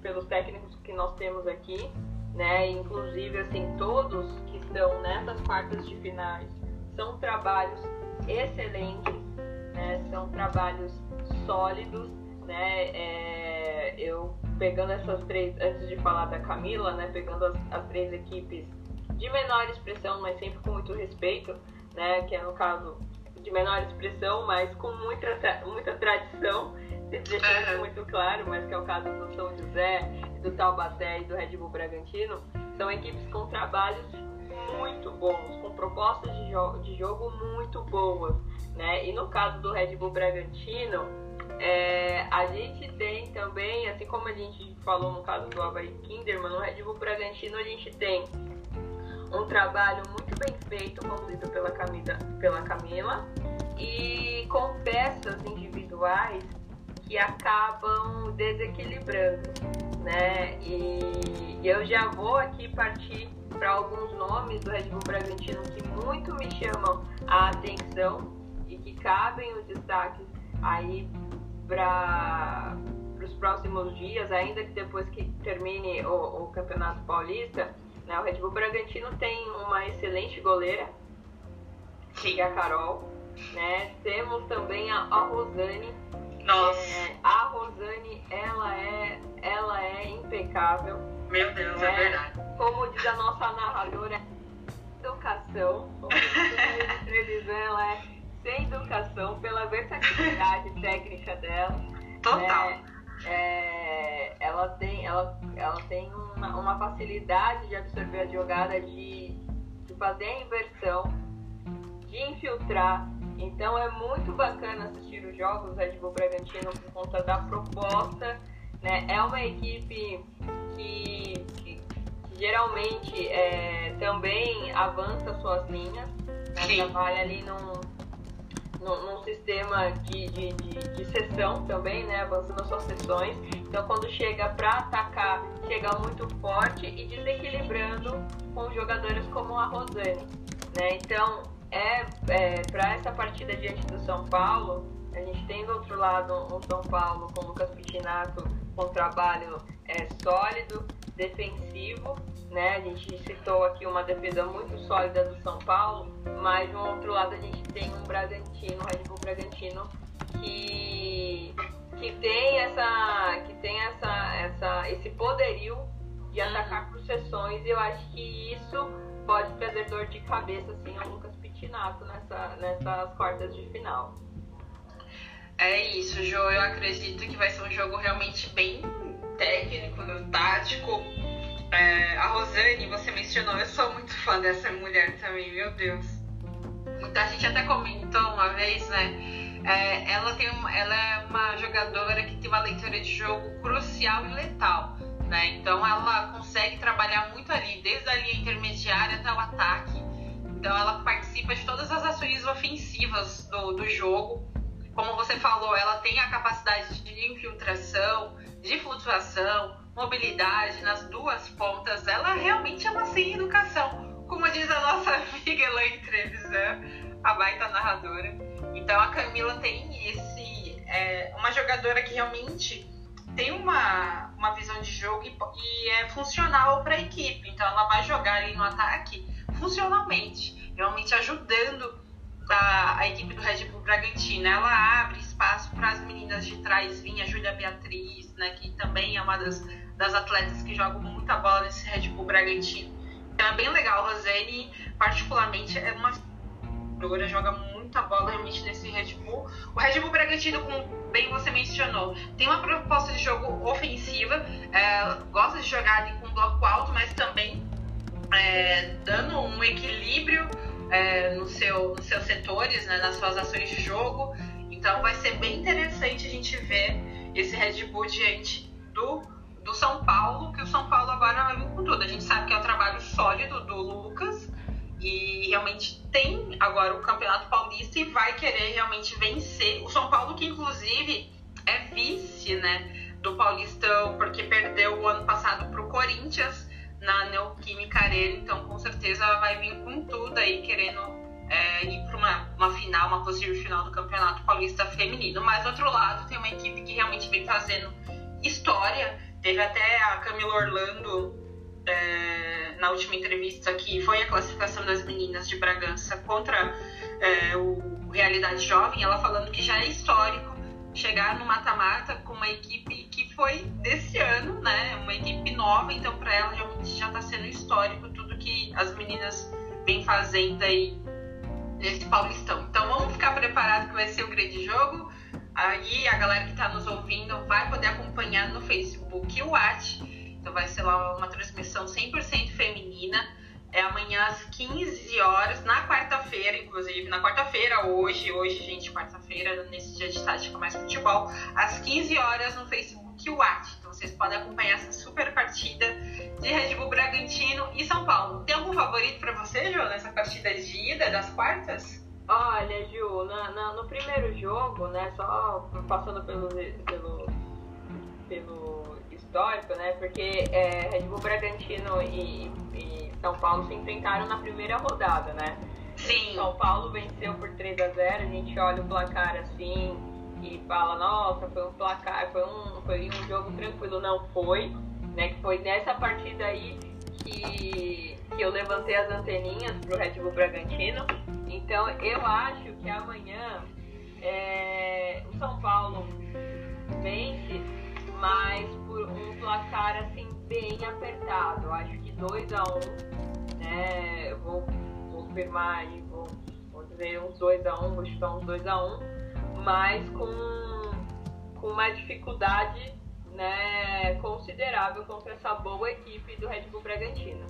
Speaker 3: pelos técnicos que nós temos aqui né? Inclusive, assim, todos que estão nessas quartas de finais são trabalhos excelentes, né? São trabalhos sólidos, né? É, eu pegando essas três, antes de falar da Camila, né? Pegando as, as três equipes de menor expressão, mas sempre com muito respeito, né? Que é no caso de menor expressão, mas com muita, muita tradição, deixando muito claro, mas que é o caso do São José, do Taubaté e do Red Bull Bragantino, são equipes com trabalhos muito bons, com propostas de, jo de jogo muito boas. Né? E no caso do Red Bull Bragantino, é, a gente tem também, assim como a gente falou no caso do Havaí Kinderman, no Red Bull Bragantino a gente tem um trabalho muito bem feito, conduzido pela Camila, pela Camila e com peças individuais que acabam desequilibrando, né? E eu já vou aqui partir para alguns nomes do Red Bull Bragantino que muito me chamam a atenção e que cabem os destaques aí para os próximos dias, ainda que depois que termine o, o Campeonato Paulista, né? O Red Bull Bragantino tem uma excelente goleira, que é a Carol, né? Temos também a, a Rosane.
Speaker 2: Nossa.
Speaker 3: É, a Rosane, ela é, ela é impecável.
Speaker 2: Meu Deus, é, é verdade.
Speaker 3: Como diz a nossa narradora, educação. Como diz ela é sem educação pela versatilidade [LAUGHS] técnica dela.
Speaker 2: Total.
Speaker 3: Né? É, ela tem, ela, ela tem uma, uma, facilidade de absorver a jogada, de, de fazer a inversão, de infiltrar. Então é muito bacana assistir os jogos do Red Bull Bragantino por conta da proposta. Né? É uma equipe que, que, que geralmente é, também avança suas linhas, né? trabalha ali num, num, num sistema de, de, de, de, sessão também, né? Avançando as suas sessões. Então, quando chega para atacar, chega muito forte e desequilibrando com jogadoras como a Rosane, né? Então, é, é para essa partida diante do São Paulo, a gente tem do outro lado um São Paulo com o Lucas Pitinato com um trabalho é, sólido, defensivo, né? A gente citou aqui uma defesa muito sólida do São Paulo, mas do outro lado a gente tem um Bragantino, um Red Bull Bragantino, que, que tem essa. que tem essa, essa, esse poderio de uhum. atacar por sessões e eu acho que isso pode trazer dor de cabeça assim ao Lucas Pitinato nessa, nessas quartas de final.
Speaker 2: É isso, Jo. Eu acredito que vai ser um jogo realmente bem técnico, tático. É, a Rosane, você mencionou, eu sou muito fã dessa mulher também, meu Deus. muita gente até comentou uma vez, né? É, ela, tem uma, ela é uma jogadora que tem uma leitura de jogo crucial e letal. Né? Então ela consegue trabalhar muito ali, desde a linha intermediária até o ataque. Então ela participa de todas as ações ofensivas do, do jogo. Como você falou, ela tem a capacidade de infiltração, de flutuação, mobilidade nas duas pontas. Ela realmente é uma sem educação, como diz a nossa [LAUGHS] amiga Elaine Trevisan, a baita narradora. Então a Camila tem esse é, uma jogadora que realmente tem uma, uma visão de jogo e, e é funcional para a equipe. Então ela vai jogar ali no ataque funcionalmente, realmente ajudando a, a equipe do Red Bull Bragantino. Ela abre espaço para as meninas de trás vir, a Júlia Beatriz, né, que também é uma das, das atletas que jogam muita bola nesse Red Bull Bragantino. Então é bem legal. Rosane, particularmente, é uma jogadora, joga muita bola realmente nesse Red Bull. O Red Bull Bragantino, com bem você mencionou, tem uma proposta de jogo ofensiva, é, gosta de jogar ali com bloco alto, mas também é, dando um equilíbrio é, no seu, nos seus setores, né, nas suas ações de jogo. Então vai ser bem interessante a gente ver esse Red Bull diante do, do São Paulo, que o São Paulo agora vai vir com tudo. A gente sabe que é o trabalho sólido do Lucas, e realmente tem agora o Campeonato Paulista e vai querer realmente vencer. O São Paulo, que inclusive é vice né, do Paulistão, porque perdeu o ano passado para o Corinthians na Neoquímica Arena, então com certeza vai vir com tudo aí, querendo é, ir para uma, uma final, uma possível final do Campeonato Paulista Feminino. Mas do outro lado, tem uma equipe que realmente vem fazendo história. Teve até a Camila Orlando é, na última entrevista que foi a classificação das meninas de Bragança contra é, o Realidade Jovem, ela falando que já é histórico chegar no mata-mata com uma equipe que foi desse ano, né? Uma equipe nova, então para ela realmente já está sendo histórico tudo que as meninas vêm fazendo aí nesse Paulistão. Então vamos ficar preparados que vai ser um grande jogo. Aí a galera que está nos ouvindo vai poder acompanhar no Facebook o Watch então vai ser lá uma transmissão 100% feminina. É amanhã às 15 horas, na quarta-feira, inclusive. Na quarta-feira, hoje, hoje, gente, quarta-feira, nesse dia de Tática Mais Futebol, às 15 horas no Facebook Watch. Então vocês podem acompanhar essa super partida de Red Bull Bragantino e São Paulo. Tem algum favorito para você, Ju, nessa partida de ida das quartas?
Speaker 3: Olha, Ju, na, na, no primeiro jogo, né, só passando pelo, pelo, pelo histórico, né? Porque é, Red Bull Bragantino e, e, São Paulo se enfrentaram na primeira rodada, né?
Speaker 2: Sim.
Speaker 3: São Paulo venceu por 3 a 0 a gente olha o placar assim e fala, nossa, foi um placar, foi um, foi um jogo tranquilo. Não foi, né? Que foi nessa partida aí que, que eu levantei as anteninhas pro Red Bull Bragantino. Então eu acho que amanhã é, o São Paulo vence mas por um placar assim bem apertado. Eu acho que 2 a 1 um, né? Eu vou, confirmar aí, vou, vou dizer uns 2 a 1 um, vou chutar uns 2 a 1 um, mas com, com uma dificuldade né, considerável contra essa boa equipe do Red Bull Bragantino.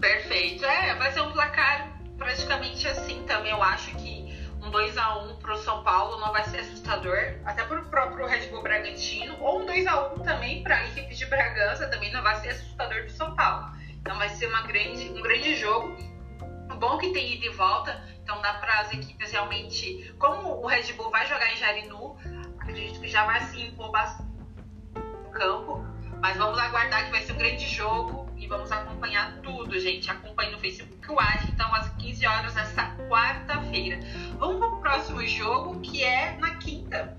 Speaker 2: Perfeito. É, vai ser um placar praticamente assim também. Eu acho que um 2 a 1 para o São Paulo não vai ser assustador, até para o próprio Red Bull Bragantino, ou um 2 a 1 também para a equipe de Bragança também não vai ser assustador do São Paulo. Então vai ser uma grande, um grande jogo. Bom que tem ida e volta, então dá para as equipes realmente. Como o Red Bull vai jogar em Jarinu, acredito que já vai se impor bastante no campo. Mas vamos aguardar que vai ser um grande jogo e vamos acompanhar tudo, gente. Acompanhe no Facebook o AD, então às 15 horas nessa quarta-feira. Vamos para o próximo jogo, que é na quinta,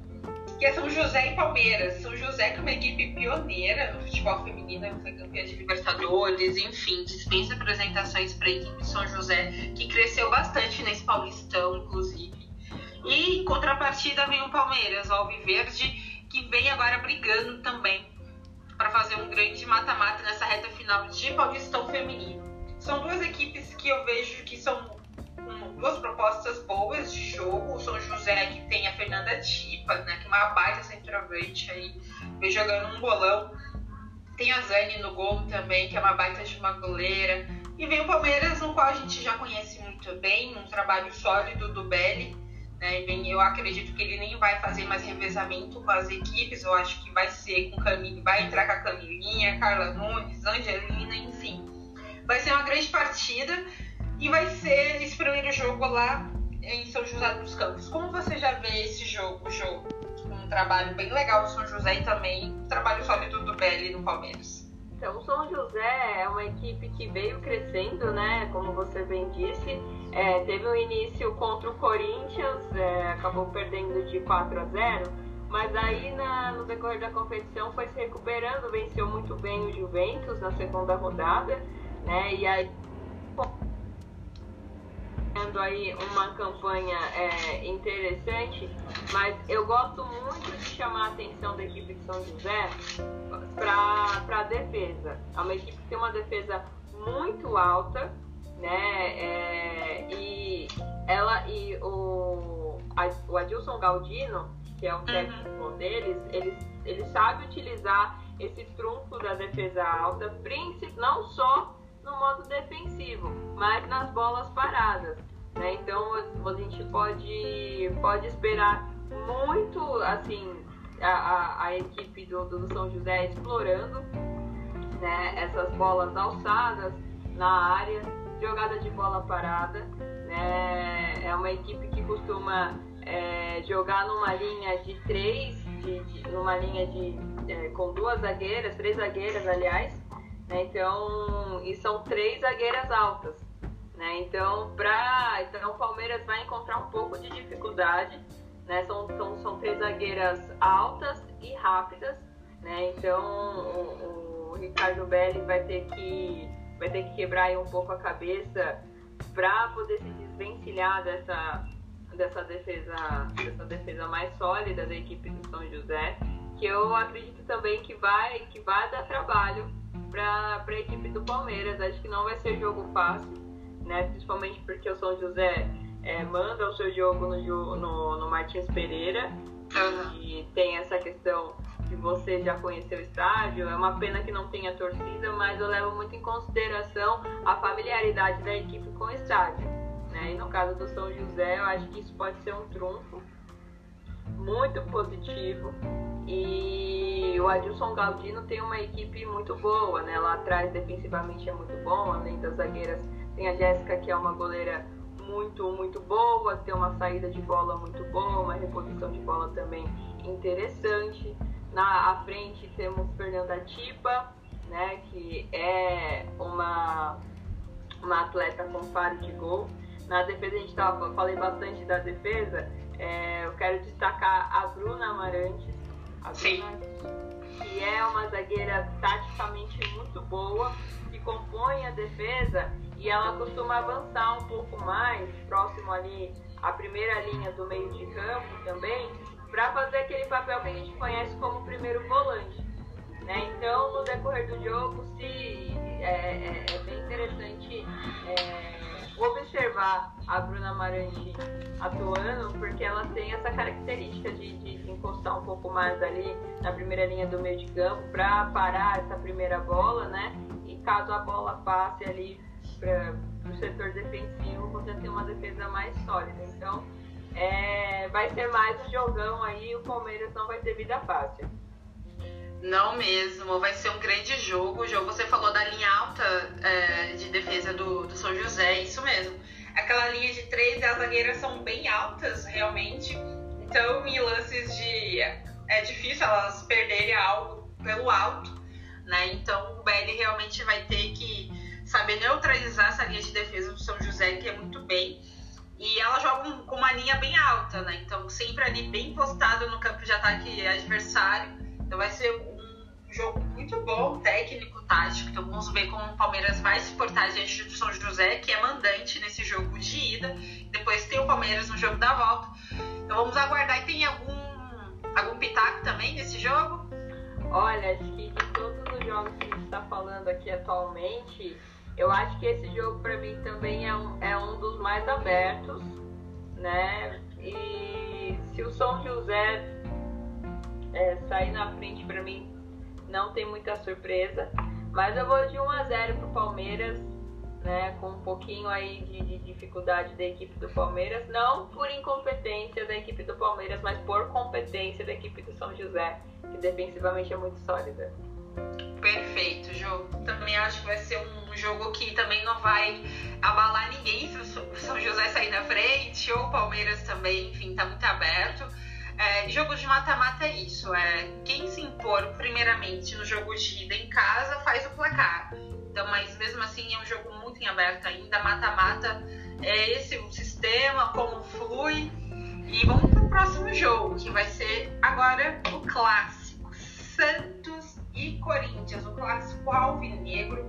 Speaker 2: que é São José e Palmeiras. São José que é uma equipe pioneira no futebol feminino, foi campeã de Libertadores, enfim, dispensa apresentações para a equipe São José, que cresceu bastante nesse Paulistão, inclusive. E em contrapartida vem o Palmeiras, o Alviverde, que vem agora brigando também para fazer um grande mata-mata nessa final de Paulistão Feminino. São duas equipes que eu vejo que são duas propostas boas de jogo. O São José que tem a Fernanda Tipas, né, que é uma baita centroavante aí, vem jogando um bolão. Tem a Zane no gol também, que é uma baita de uma goleira. E vem o Palmeiras, no qual a gente já conhece muito bem, um trabalho sólido do Belli. Né? Eu acredito que ele nem vai fazer mais revezamento com as equipes. Eu acho que vai ser com Camille, vai entrar com a Camilinha, Carla Nunes, Angelina, enfim. Vai ser uma grande partida e vai ser esse primeiro jogo lá em São José dos Campos. Como você já vê esse jogo, jogo? Um trabalho bem legal do São José e também um trabalho sólido do Belli no Palmeiras.
Speaker 3: Então, o São José é uma equipe que veio crescendo, né? Como você bem disse. É, teve um início contra o Corinthians, é, acabou perdendo de 4 a 0. Mas aí na, no decorrer da competição foi se recuperando, venceu muito bem o Juventus na segunda rodada, né? E aí aí uma campanha é, interessante, mas eu gosto muito de chamar a atenção da equipe de São José para a defesa. É uma equipe que tem uma defesa muito alta, né? É, e ela e o, o Adilson Galdino, que é o uhum. técnico uhum. deles, ele, ele sabe utilizar esse trunfo da defesa alta, não só no modo defensivo, mas nas bolas paradas. Né? Então a gente pode, pode esperar muito assim a, a, a equipe do, do São José explorando né, essas bolas alçadas na área, jogada de bola parada. Né? É uma equipe que costuma é, jogar numa linha de três, de, de, numa linha de é, com duas zagueiras, três zagueiras, aliás. Né? Então, e são três zagueiras altas. Né? Então, pra, então, o Palmeiras vai encontrar um pouco de dificuldade. Né? São, são, são três zagueiras altas e rápidas. Né? Então, o, o Ricardo Belli vai ter que, vai ter que quebrar um pouco a cabeça para poder se desvencilhar dessa, dessa, defesa, dessa defesa mais sólida da equipe do São José. Que eu acredito também que vai, que vai dar trabalho para a equipe do Palmeiras. Acho que não vai ser jogo fácil né? Principalmente porque o São José é, manda o seu jogo no, no, no Martins Pereira uhum. e tem essa questão de você já conhecer o estádio. É uma pena que não tenha torcida, mas eu levo muito em consideração a familiaridade da equipe com o estádio. Né? E no caso do São José, eu acho que isso pode ser um trunfo muito positivo. E o Adilson Galdino tem uma equipe muito boa, né? Lá atrás, defensivamente, é muito bom, além das zagueiras tem a Jéssica, que é uma goleira muito, muito boa, tem uma saída de bola muito boa, uma reposição de bola também interessante. Na à frente temos Fernanda Tipa, né, que é uma, uma atleta com faro de gol. Na defesa a gente tava, falei bastante da defesa, é, eu quero destacar a Bruna Amarantes, a Bruna, que é uma zagueira taticamente muito boa, que compõe a defesa e ela costuma avançar um pouco mais, próximo ali à primeira linha do meio de campo também, para fazer aquele papel que a gente conhece como primeiro volante. Né? Então, no decorrer do jogo, se é, é, é bem interessante é, observar a Bruna Amarante atuando, porque ela tem essa característica de, de encostar um pouco mais ali na primeira linha do meio de campo para parar essa primeira bola, né? E caso a bola passe ali para o setor defensivo você ter uma defesa mais sólida. Então, é, vai ser mais um jogão aí o Palmeiras não vai ter vida fácil.
Speaker 2: Não mesmo, vai ser um grande jogo. O jogo você falou da linha alta é, de defesa do, do São José, isso mesmo. Aquela linha de três, as zagueiras são bem altas, realmente. Então, em lances de. É difícil elas perderem algo pelo alto, né? Então, o Belly realmente vai ter que saber neutralizar essa linha de defesa do São José, que é muito bem. E ela joga com uma linha bem alta, né? Então, sempre ali bem postado no campo de ataque adversário. Então, vai ser um jogo muito bom, técnico, tático. Então, vamos ver como o Palmeiras vai se portar diante do São José, que é mandante nesse jogo de ida. Depois tem o Palmeiras no jogo da volta. Então, vamos aguardar. E tem algum, algum pitaco também nesse jogo?
Speaker 3: Olha, acho que de todos os jogos que a gente está falando aqui atualmente, eu acho que esse jogo para mim também é um, é um dos mais abertos, né? E se o São José é, sair na frente para mim não tem muita surpresa, mas eu vou de 1 a 0 pro Palmeiras né, com um pouquinho aí de, de, dificuldade da equipe do Palmeiras, não por incompetência da equipe do Palmeiras, mas por competência da equipe do São José, que defensivamente é muito sólida.
Speaker 2: Perfeito, Jô. Também acho que vai ser um jogo que também não vai abalar ninguém se o São José sair na frente, ou o Palmeiras também, enfim, tá muito aberto. É, jogo de mata-mata é isso, é quem se impor primeiramente no jogo de ida em casa faz o placar. Então, mas mesmo assim é um jogo muito em aberto ainda, mata-mata é esse o sistema, como flui. E vamos para o próximo jogo, que vai ser agora o clássico. Santos e Corinthians, o clássico alvinegro.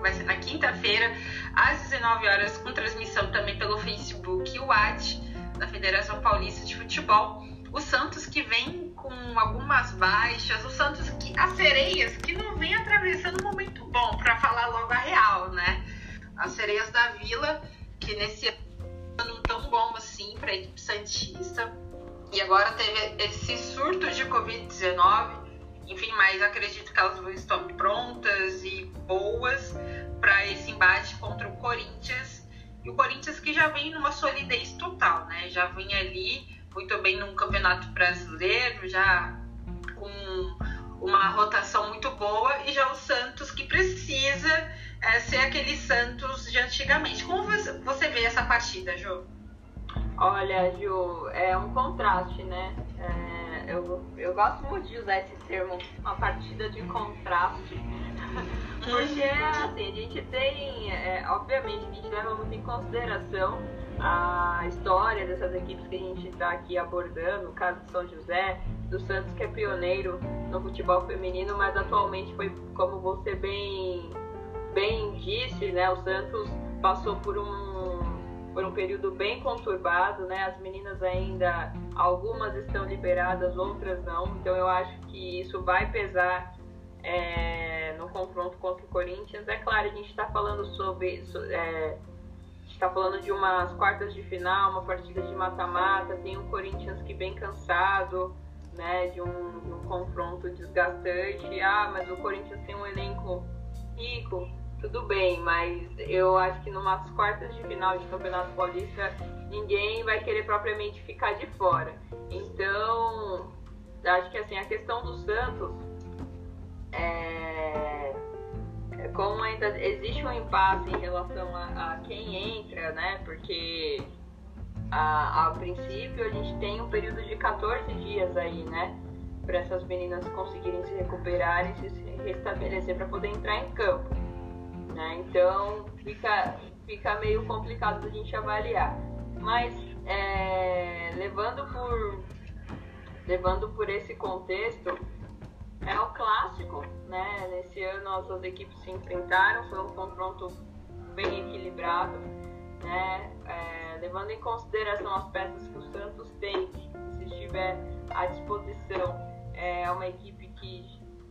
Speaker 2: Vai ser na quinta-feira, às 19 horas, com transmissão também pelo Facebook e o da Federação Paulista de Futebol o Santos que vem com algumas baixas, o Santos que as sereias que não vem atravessando um momento bom para falar logo a real, né? As sereias da Vila que nesse ano tão bom assim para a equipe santista e agora teve esse surto de Covid-19, enfim, mas acredito que elas estão prontas e boas para esse embate contra o Corinthians. E o Corinthians que já vem numa solidez total, né? Já vem ali muito bem no Campeonato Brasileiro, já com uma rotação muito boa, e já o Santos que precisa é, ser aquele Santos de antigamente. Como você, vê essa partida, Jô?
Speaker 3: Olha, Ju, é um contraste, né? É, eu, eu gosto muito de usar esse termo, uma partida de contraste. [LAUGHS] Porque, assim, a gente tem, é, obviamente, a gente leva muito em consideração a história dessas equipes que a gente está aqui abordando, o caso de São José, do Santos que é pioneiro no futebol feminino, mas atualmente foi, como você bem, bem disse, né, o Santos passou por um, por um período bem conturbado, né, as meninas ainda, algumas estão liberadas, outras não, então eu acho que isso vai pesar é, no confronto contra o Corinthians. É claro, a gente está falando sobre... É, está falando de umas quartas de final, uma partida de mata-mata, tem um Corinthians que bem cansado, né, de um, de um, confronto desgastante. Ah, mas o Corinthians tem um elenco rico, tudo bem, mas eu acho que numas quartas de final de Campeonato Paulista ninguém vai querer propriamente ficar de fora. Então, acho que assim, a questão do Santos é como ainda existe um impasse em relação a, a quem entra, né? Porque a, a, princípio a gente tem um período de 14 dias aí, né? Para essas meninas conseguirem se recuperar e se restabelecer para poder entrar em campo. Né? Então fica, fica meio complicado da gente avaliar. Mas é, levando por levando por esse contexto, é o clássico, né? Nesse ano as duas equipes se enfrentaram, foi um confronto bem equilibrado, né? É, levando em consideração as peças que o Santos tem, se estiver à disposição, é uma equipe que,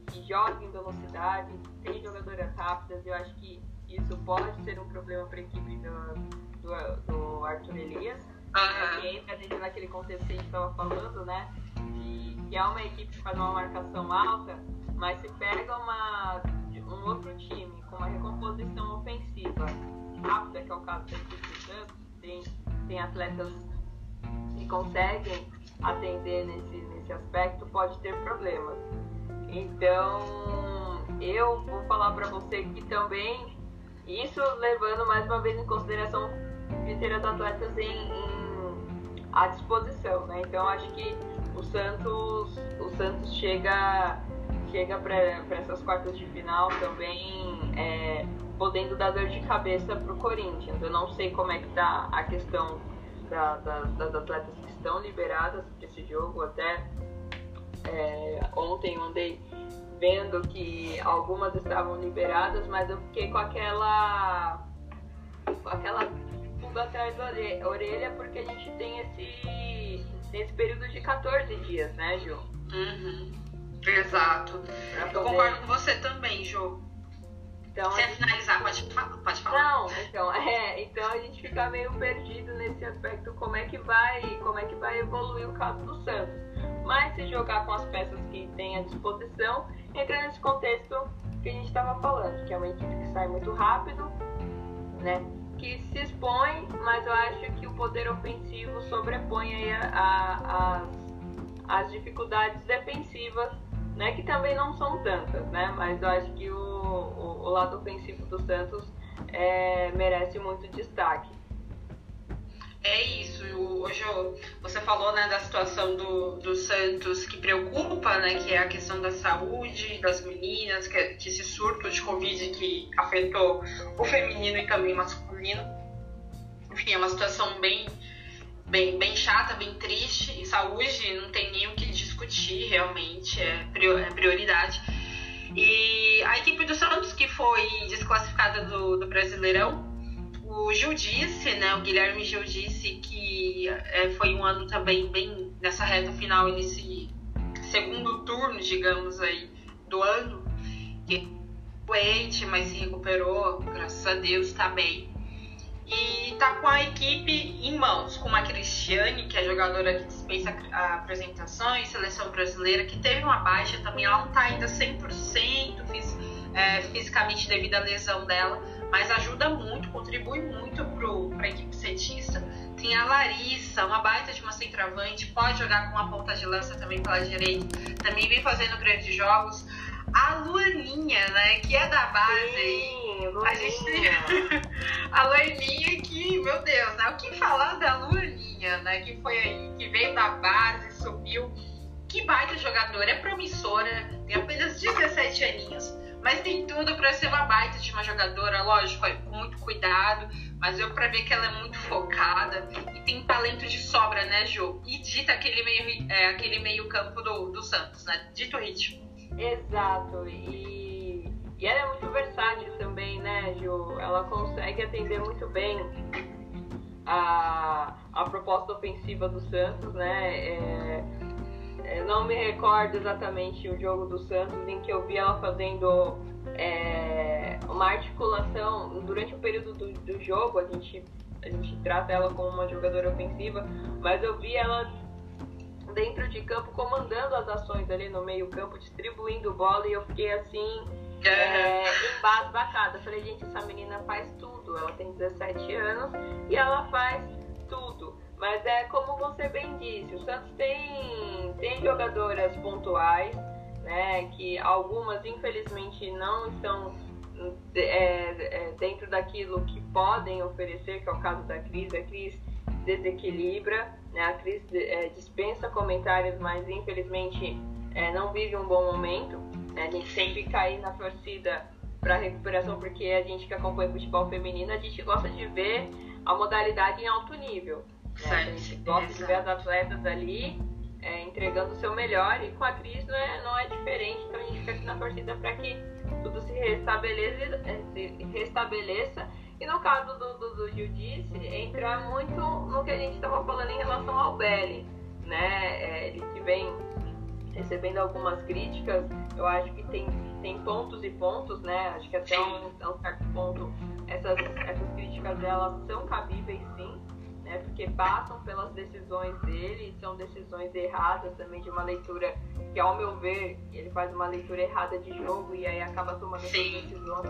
Speaker 3: que joga em velocidade, tem jogadoras rápidas, eu acho que isso pode ser um problema para a equipe do, do, do Arthur Elias, uhum. entra dentro daquele contexto que a gente estava falando, né? que é uma equipe que faz uma marcação alta, mas se pega uma, um outro time com uma recomposição ofensiva rápida, que é o caso da equipe do tem, tem atletas que conseguem atender nesse, nesse aspecto, pode ter problemas. Então, eu vou falar para você que também, isso levando mais uma vez em consideração de ter as atletas em, em à disposição, né? Então, acho que o Santos, o Santos chega, chega para essas quartas de final também é, podendo dar dor de cabeça para o Corinthians. Eu não sei como é que tá a questão da, da, das atletas que estão liberadas para esse jogo. Até é, ontem andei vendo que algumas estavam liberadas, mas eu fiquei com aquela com aquela pulga atrás da orelha porque a gente tem esse nesse período de 14 dias, né, Ju?
Speaker 2: Uhum. Exato. Eu concordo com você também, Ju. Então, gente... finalizar, pode, pode falar.
Speaker 3: Não, então, [LAUGHS] é, então a gente fica meio perdido nesse aspecto, como é que vai, como é que vai evoluir o caso do Santos. Mas se jogar com as peças que tem à disposição, entra nesse contexto que a gente estava falando, que é uma equipe que sai muito rápido, né? Que se expõe, mas eu acho que o poder ofensivo sobrepõe aí a, a, as, dificuldades defensivas, né? Que também não são tantas, né? Mas eu acho que o, o, o lado ofensivo do Santos é, merece muito destaque.
Speaker 2: É isso, hoje você falou né, da situação do, do Santos que preocupa, né, que é a questão da saúde das meninas, que, que esse surto de Covid que afetou o feminino e também o masculino. Enfim, é uma situação bem, bem, bem chata, bem triste. E saúde não tem nem o que discutir, realmente, é, é prioridade. E a equipe do Santos, que foi desclassificada do, do Brasileirão, o Gil disse, né, o Guilherme Gil disse que é, foi um ano também bem nessa reta final, nesse segundo turno, digamos aí, do ano, que doente, mas se recuperou, graças a Deus, está bem. E tá com a equipe em mãos, com uma Cristiane, que é jogadora que dispensa apresentações, seleção brasileira, que teve uma baixa também, ela não tá ainda 100% fis, é, fisicamente devido à lesão dela, mas ajuda muito, contribui muito para a equipe cientista. Tem a Larissa, uma baita de uma centroavante, pode jogar com uma ponta de lança também pela direita, também vem fazendo grandes jogos. A Luaninha, né, que é da base
Speaker 3: Sim,
Speaker 2: a gente tem [LAUGHS] a Luaninha que, meu Deus, né, o que falar da Luaninha, né, que foi aí, que veio da base, subiu, que baita jogadora, é promissora, tem apenas 17 aninhos, mas tem tudo para ser uma baita de uma jogadora, lógico, com muito cuidado, mas eu para ver que ela é muito focada e tem talento de sobra, né, Jo? E dita aquele meio, é, aquele meio campo do, do Santos, né? Dito ritmo.
Speaker 3: Exato, e, e ela é muito versátil também, né, Jo? Ela consegue atender muito bem a, a proposta ofensiva do Santos, né? É, não me recordo exatamente o jogo do Santos em que eu vi ela fazendo é, uma articulação durante o período do, do, jogo. A gente, a gente trata ela como uma jogadora ofensiva, mas eu vi ela dentro de campo comandando as ações ali no meio campo, distribuindo bola e eu fiquei assim é, embasbacada. Falei, gente, essa menina faz tudo. Ela tem 17 anos e ela faz tudo. Mas é como você bem disse, o Santos tem, tem jogadoras pontuais, né? Que algumas infelizmente não estão é, é, dentro daquilo que podem oferecer, que é o caso da Cris. A Cris desequilibra, né? A Cris é, dispensa comentários, mas infelizmente é, não vive um bom momento. Né? A gente sempre cai na torcida para recuperação, porque a gente que acompanha futebol feminino, a gente gosta de ver a modalidade em alto nível. Gosta de ver as atletas ali é, entregando o seu melhor e com a Cris não é, não é diferente, então a gente fica aqui na torcida para que tudo se restabeleça, é, se restabeleça. E no caso do, do, do Judice, entra muito no que a gente estava falando em relação ao Belly, né? É, ele que vem recebendo algumas críticas, eu acho que tem, tem pontos e pontos, né? Acho que até um, um certo ponto essas, essas críticas delas são cabíveis sim, né? Porque passam pelas decisões dele, são decisões erradas também de uma leitura que, ao meu ver, ele faz uma leitura errada de jogo e aí acaba tomando essas decisões,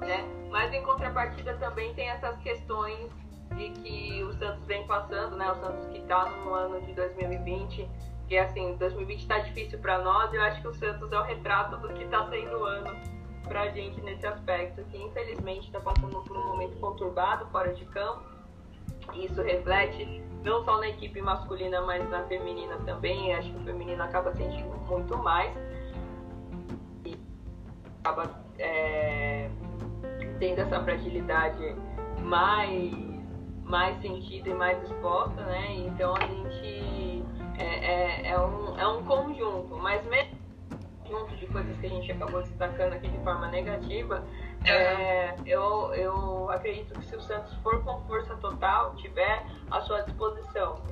Speaker 3: né? Mas em contrapartida também tem essas questões de que o Santos vem passando, né? O Santos que está no ano de 2020, que assim, 2020 está difícil para nós, eu acho que o Santos é o retrato do que está sendo o ano pra gente nesse aspecto, que infelizmente está passando por um momento conturbado fora de campo isso reflete não só na equipe masculina, mas na feminina também. Acho que o feminino acaba sentindo muito mais. E acaba é, tendo essa fragilidade mais, mais sentida e mais exposta, né? Então a gente é, é, é um, é um conjunto, mas mesmo conjunto de coisas que a gente acabou destacando aqui de forma negativa, é, eu, eu acredito que se o Santos for com força total, tiver à sua disposição,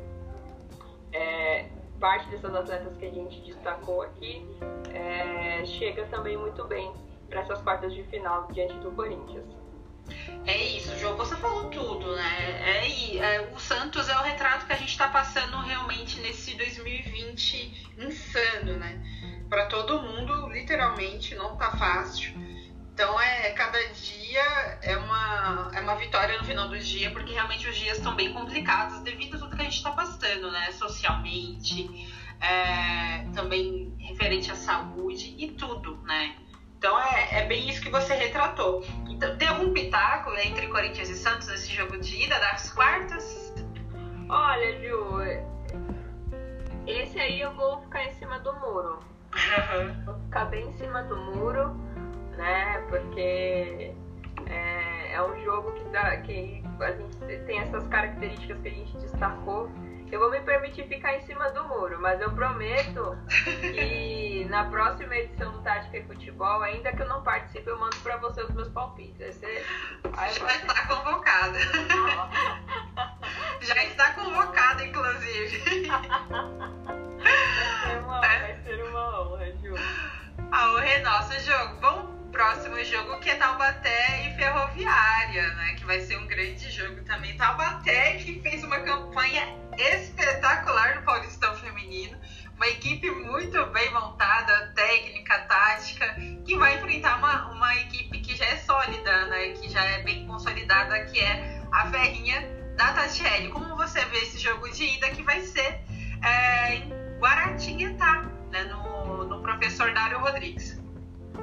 Speaker 3: é, parte dessas atletas que a gente destacou aqui é, chega também muito bem para essas quartas de final diante do Corinthians.
Speaker 2: É isso, João, você falou tudo, né? É, é, o Santos é o retrato que a gente está passando realmente nesse 2020 insano, né? Para todo mundo, literalmente, não tá fácil Então é cada dia é uma, é uma vitória no final do dia, porque realmente os dias estão bem complicados devido a tudo que a gente está passando, né? Socialmente, é, também referente à saúde e tudo, né? Então é, é bem isso que você retratou. Então, tem algum pitaco entre Corinthians e Santos nesse jogo de ida das quartas?
Speaker 3: Olha, Ju, esse aí eu vou ficar em cima do muro. Uhum. Vou ficar bem em cima do muro, né? Porque é, é um jogo que, dá, que a gente tem essas características que a gente destacou eu vou me permitir ficar em cima do muro, mas eu prometo [LAUGHS] que na próxima edição do Tática e Futebol, ainda que eu não participe, eu mando pra você os meus palpites.
Speaker 2: Você... Aí Já vai estar convocada. Já está convocada, inclusive.
Speaker 3: Vai ser uma, vai ser uma honra, Ju.
Speaker 2: A honra é nossa, jogo. Próximo jogo que é Taubaté e Ferroviária, né? Que vai ser um grande jogo também. Taubaté que fez uma campanha espetacular no Paulistão Feminino. Uma equipe muito bem montada, técnica, tática, que vai enfrentar uma, uma equipe que já é sólida, né? Que já é bem consolidada, que é a Ferrinha da Tatiele. Como você vê esse jogo de ida que vai ser é, em Guaratinguetá, né? No, no professor Dário Rodrigues.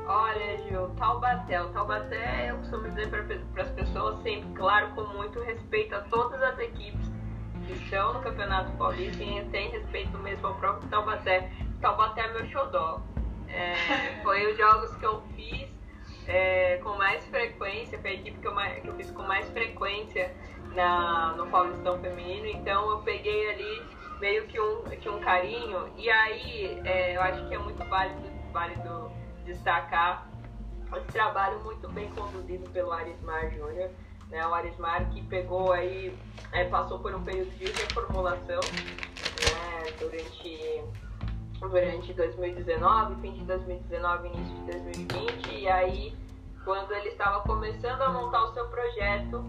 Speaker 3: Olha, Gil, Taubaté. O Taubaté, eu costumo dizer para as pessoas sempre, claro, com muito respeito a todas as equipes que estão no Campeonato Paulista e tem respeito mesmo ao próprio Taubaté. Taubaté é meu xodó. É, [LAUGHS] foi os jogos que eu fiz é, com mais frequência, foi a equipe que eu, que eu fiz com mais frequência na, no Paulistão Feminino, então eu peguei ali meio que um, que um carinho, e aí é, eu acho que é muito válido, válido destacar esse trabalho muito bem conduzido pelo Arismar Júnior. Né, o Arismar que pegou aí, é, passou por um período de reformulação né, durante, durante 2019, fim de 2019, início de 2020, e aí quando ele estava começando a montar o seu projeto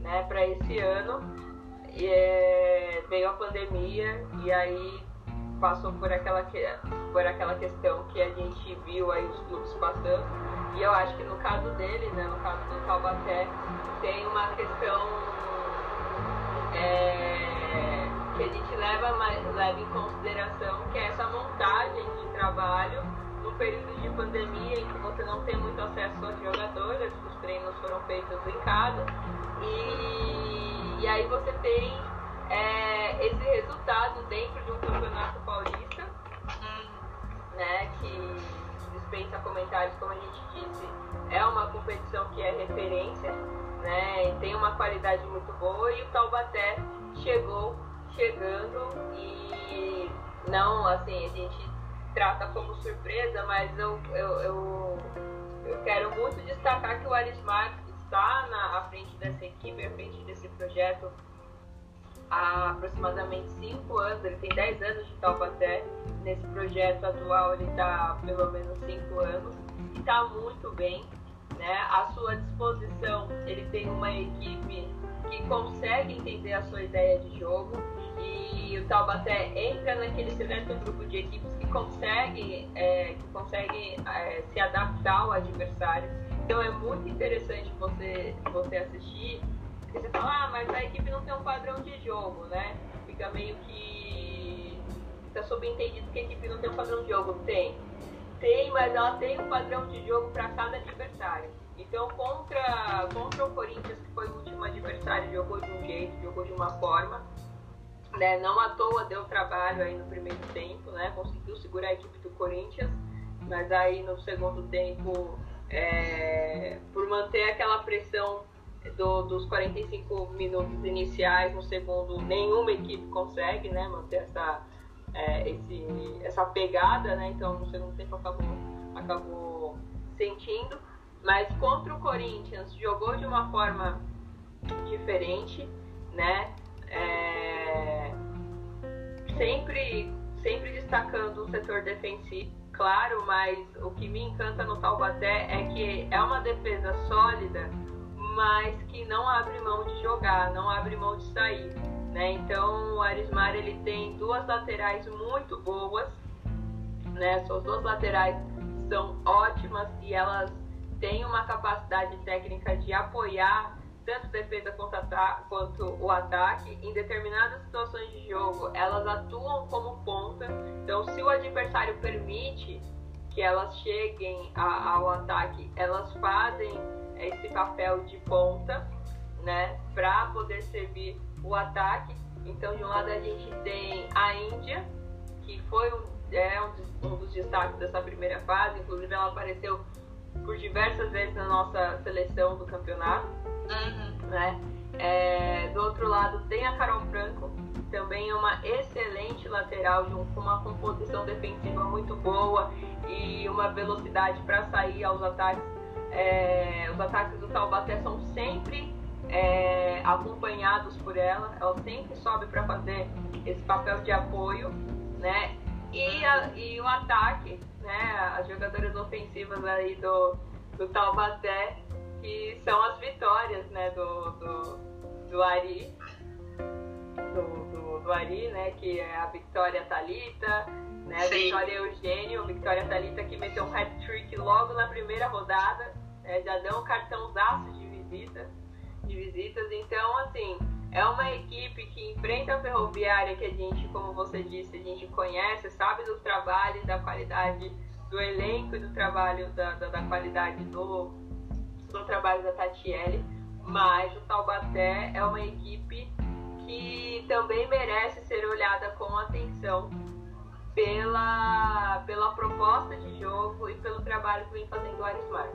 Speaker 3: né, para esse ano, é, veio a pandemia e aí passou por aquela, por aquela questão que a gente viu aí os clubes passando. E eu acho que no caso dele, né, no caso do Taubaté, tem uma questão é, que a gente leva, leva em consideração, que é essa montagem de trabalho no período de pandemia em que você não tem muito acesso às jogadoras, os treinos foram feitos em casa. E, e aí você tem é, esse resultado dentro de um campeonato paulista, né, que dispensa comentários, como a gente disse, é uma competição que é referência, né, e tem uma qualidade muito boa, e o Taubaté chegou, chegando, e não, assim, a gente trata como surpresa, mas eu, eu, eu, eu quero muito destacar que o Arismar está na, à frente dessa equipe, à frente desse projeto, há aproximadamente 5 anos, ele tem 10 anos de Taubaté. Nesse projeto atual ele está pelo menos 5 anos e está muito bem. Né? À sua disposição, ele tem uma equipe que consegue entender a sua ideia de jogo e o Taubaté entra naquele seleto grupo de equipes que consegue, é, que consegue é, se adaptar ao adversário. Então é muito interessante você, você assistir porque você fala, ah, mas a equipe não tem um padrão de jogo, né? Fica meio que. Fica subentendido que a equipe não tem um padrão de jogo. Tem. Tem, mas ela tem um padrão de jogo para cada adversário. Então, contra, contra o Corinthians, que foi o último adversário, jogou de um jeito, jogou de uma forma. Né? Não à toa deu trabalho aí no primeiro tempo, né? Conseguiu segurar a equipe do Corinthians, mas aí no segundo tempo, é, por manter aquela pressão do, dos 45 minutos iniciais no segundo, nenhuma equipe consegue né, manter essa, é, esse, essa pegada, né? Então no segundo tempo acabou, acabou sentindo. Mas contra o Corinthians jogou de uma forma diferente, né? É, sempre, sempre destacando o setor defensivo, claro, mas o que me encanta no Taubaté é que é uma defesa sólida mas que não abre mão de jogar, não abre mão de sair. Né? Então o Arismar ele tem duas laterais muito boas, né? Suas duas laterais são ótimas e elas tem uma capacidade técnica de apoiar tanto defesa quanto o ataque. Em determinadas situações de jogo, elas atuam como ponta. Então, se o adversário permite que elas cheguem a, ao ataque, elas fazem esse papel de ponta, né, para poder servir o ataque. Então, de um lado a gente tem a Índia, que foi é um dos, um dos destaques dessa primeira fase, inclusive ela apareceu por diversas vezes na nossa seleção do campeonato. Uhum. Né? É, do outro lado tem a Carol Franco, também é uma excelente lateral, com uma composição defensiva muito boa e uma velocidade para sair aos ataques. É, os ataques do Taubaté são sempre é, acompanhados por ela, ela sempre sobe para fazer esse papel de apoio, né? E, a, e o ataque, né? As jogadoras ofensivas aí do, do Taubaté, que são as vitórias, né? Do, do, do Ari, do, do, do Ari, né? Que é a Victoria Talita, né? A Victoria Eugênio, Victoria Talita que meteu um hat-trick logo na primeira rodada, né, já deu um cartãozaço de visita, de visitas, então assim é uma equipe que enfrenta a ferroviária que a gente, como você disse, a gente conhece, sabe do trabalho e da qualidade do elenco e do trabalho, da, da, da qualidade do, do trabalho da Tatiele, mas o Taubaté é uma equipe que também merece ser olhada com atenção pela, pela proposta de jogo e pelo trabalho que vem fazendo o Arismar.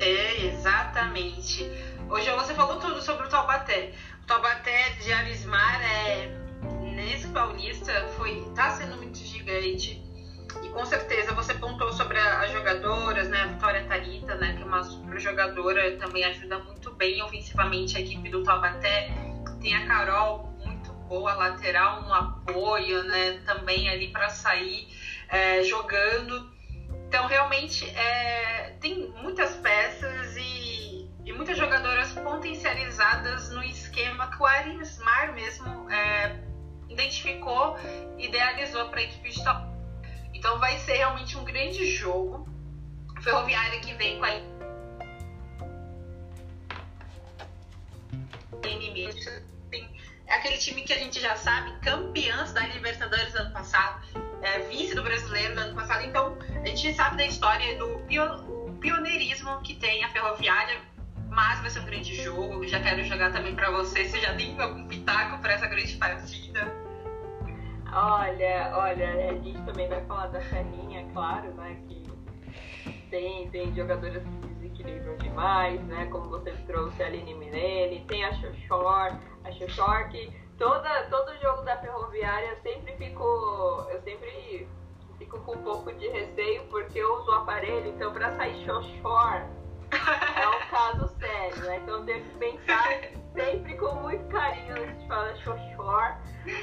Speaker 2: É, exatamente. Hoje você falou tudo sobre o Taubaté. Taubaté de Arismar é nesse paulista foi tá sendo muito gigante e com certeza você pontou sobre as jogadoras, né, a Vitória Tarita, né, que é uma super jogadora, também ajuda muito bem ofensivamente a equipe do Taubaté. Tem a Carol, muito boa lateral, um apoio, né, também ali para sair é, jogando. Então realmente é, tem muitas peças e, e muitas jogadoras potencializadas no esquema que o Arismar mesmo é, identificou, idealizou para a equipe de top. Então vai ser realmente um grande jogo. Ferroviária que vem com a é aquele time que a gente já sabe, campeãs da Libertadores ano passado, é, vice do brasileiro no ano passado. Então, a gente sabe da história do pioneirismo que tem a Ferroviária mas vai ser um grande jogo. Já quero jogar também para você. Você já tem algum pitaco para essa grande partida?
Speaker 3: Olha, olha, a gente também vai falar da Ferrinha, claro, né? Que tem, tem jogadoras que desequilibram demais, né? Como você trouxe a Aline Milene, tem a Xoxor, a Xoxor que toda, todo jogo da Ferroviária sempre fico. Eu sempre fico com um pouco de receio porque eu uso o aparelho, então para sair Xoxor é um caso sério, né? Então que pensar sempre com muito carinho a gente fala Xoxor.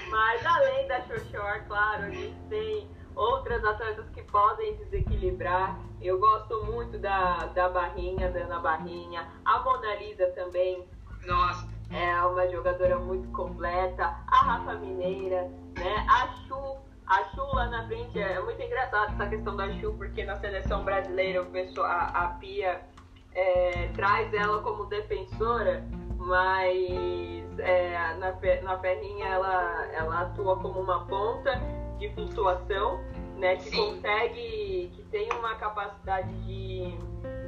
Speaker 3: Mas além da Xoxor, claro, a gente tem outras atletas que podem desequilibrar. Eu gosto muito da, da Barrinha, da Ana Barrinha. A Mona Lisa também.
Speaker 2: Nossa.
Speaker 3: É uma jogadora muito completa. A Rafa Mineira, né? A Chu. A Chu lá na frente é muito engraçado essa questão da Chu, porque na seleção brasileira o pessoal, a, a Pia é, traz ela como defensora, mas é, na, na Ferrinha ela, ela atua como uma ponta de flutuação, né, que Sim. consegue, que tem uma capacidade de,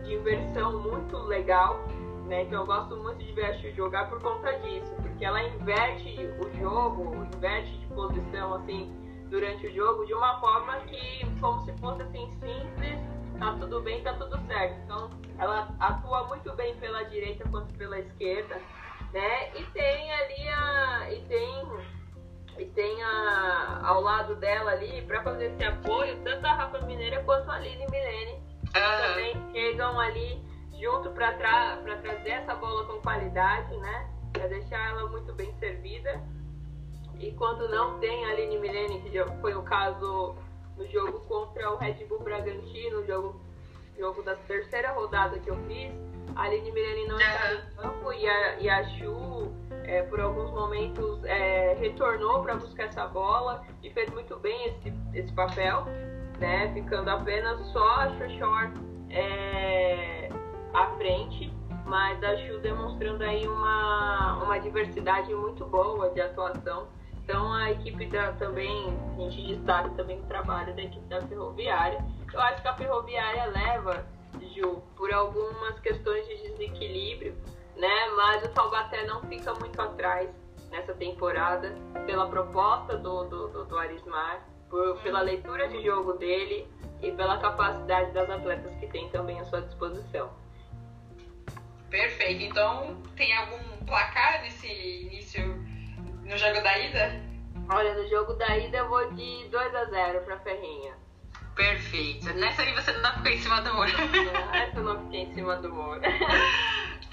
Speaker 3: de inversão muito legal, né, então eu gosto muito de ver a Chu jogar por conta disso, porque ela inverte o jogo, inverte de posição, assim, durante o jogo de uma forma que, como se fosse assim, simples, tá tudo bem, tá tudo certo. Então, ela atua muito bem pela direita quanto pela esquerda, né? E tem ali a. E tem, e tem a, ao lado dela ali, para fazer esse apoio, tanto a Rafa Mineira quanto a Aline Milene. Ah. Também chegam ali junto para tra trazer essa bola com qualidade, né? Para deixar ela muito bem servida. E quando não tem a Aline Milene, que já foi o caso no jogo contra o Red Bull Bragantino, jogo, jogo da terceira rodada que eu fiz, a Aline Mirani não estava em campo e a, e a Chu, é, por alguns momentos, é, retornou para buscar essa bola e fez muito bem esse, esse papel, né? Ficando apenas só a Xoxor é, à frente, mas a Chu demonstrando aí uma, uma diversidade muito boa de atuação. Então a equipe da, também, a gente destaca também o trabalho da equipe da Ferroviária. Eu acho que a Ferroviária leva, Ju, por algumas questões de desequilíbrio, né? Mas o Taubaté não fica muito atrás nessa temporada pela proposta do, do, do, do Arismar, por, pela leitura de jogo dele e pela capacidade das atletas que tem também à sua disposição.
Speaker 2: Perfeito. Então, tem algum placar nesse início no jogo da ida?
Speaker 3: Olha, no jogo da ida eu vou de 2 a 0 para Ferrinha.
Speaker 2: Perfeito. Nessa aí você não ficou em cima do muro.
Speaker 3: Essa eu não fiquei em cima do muro.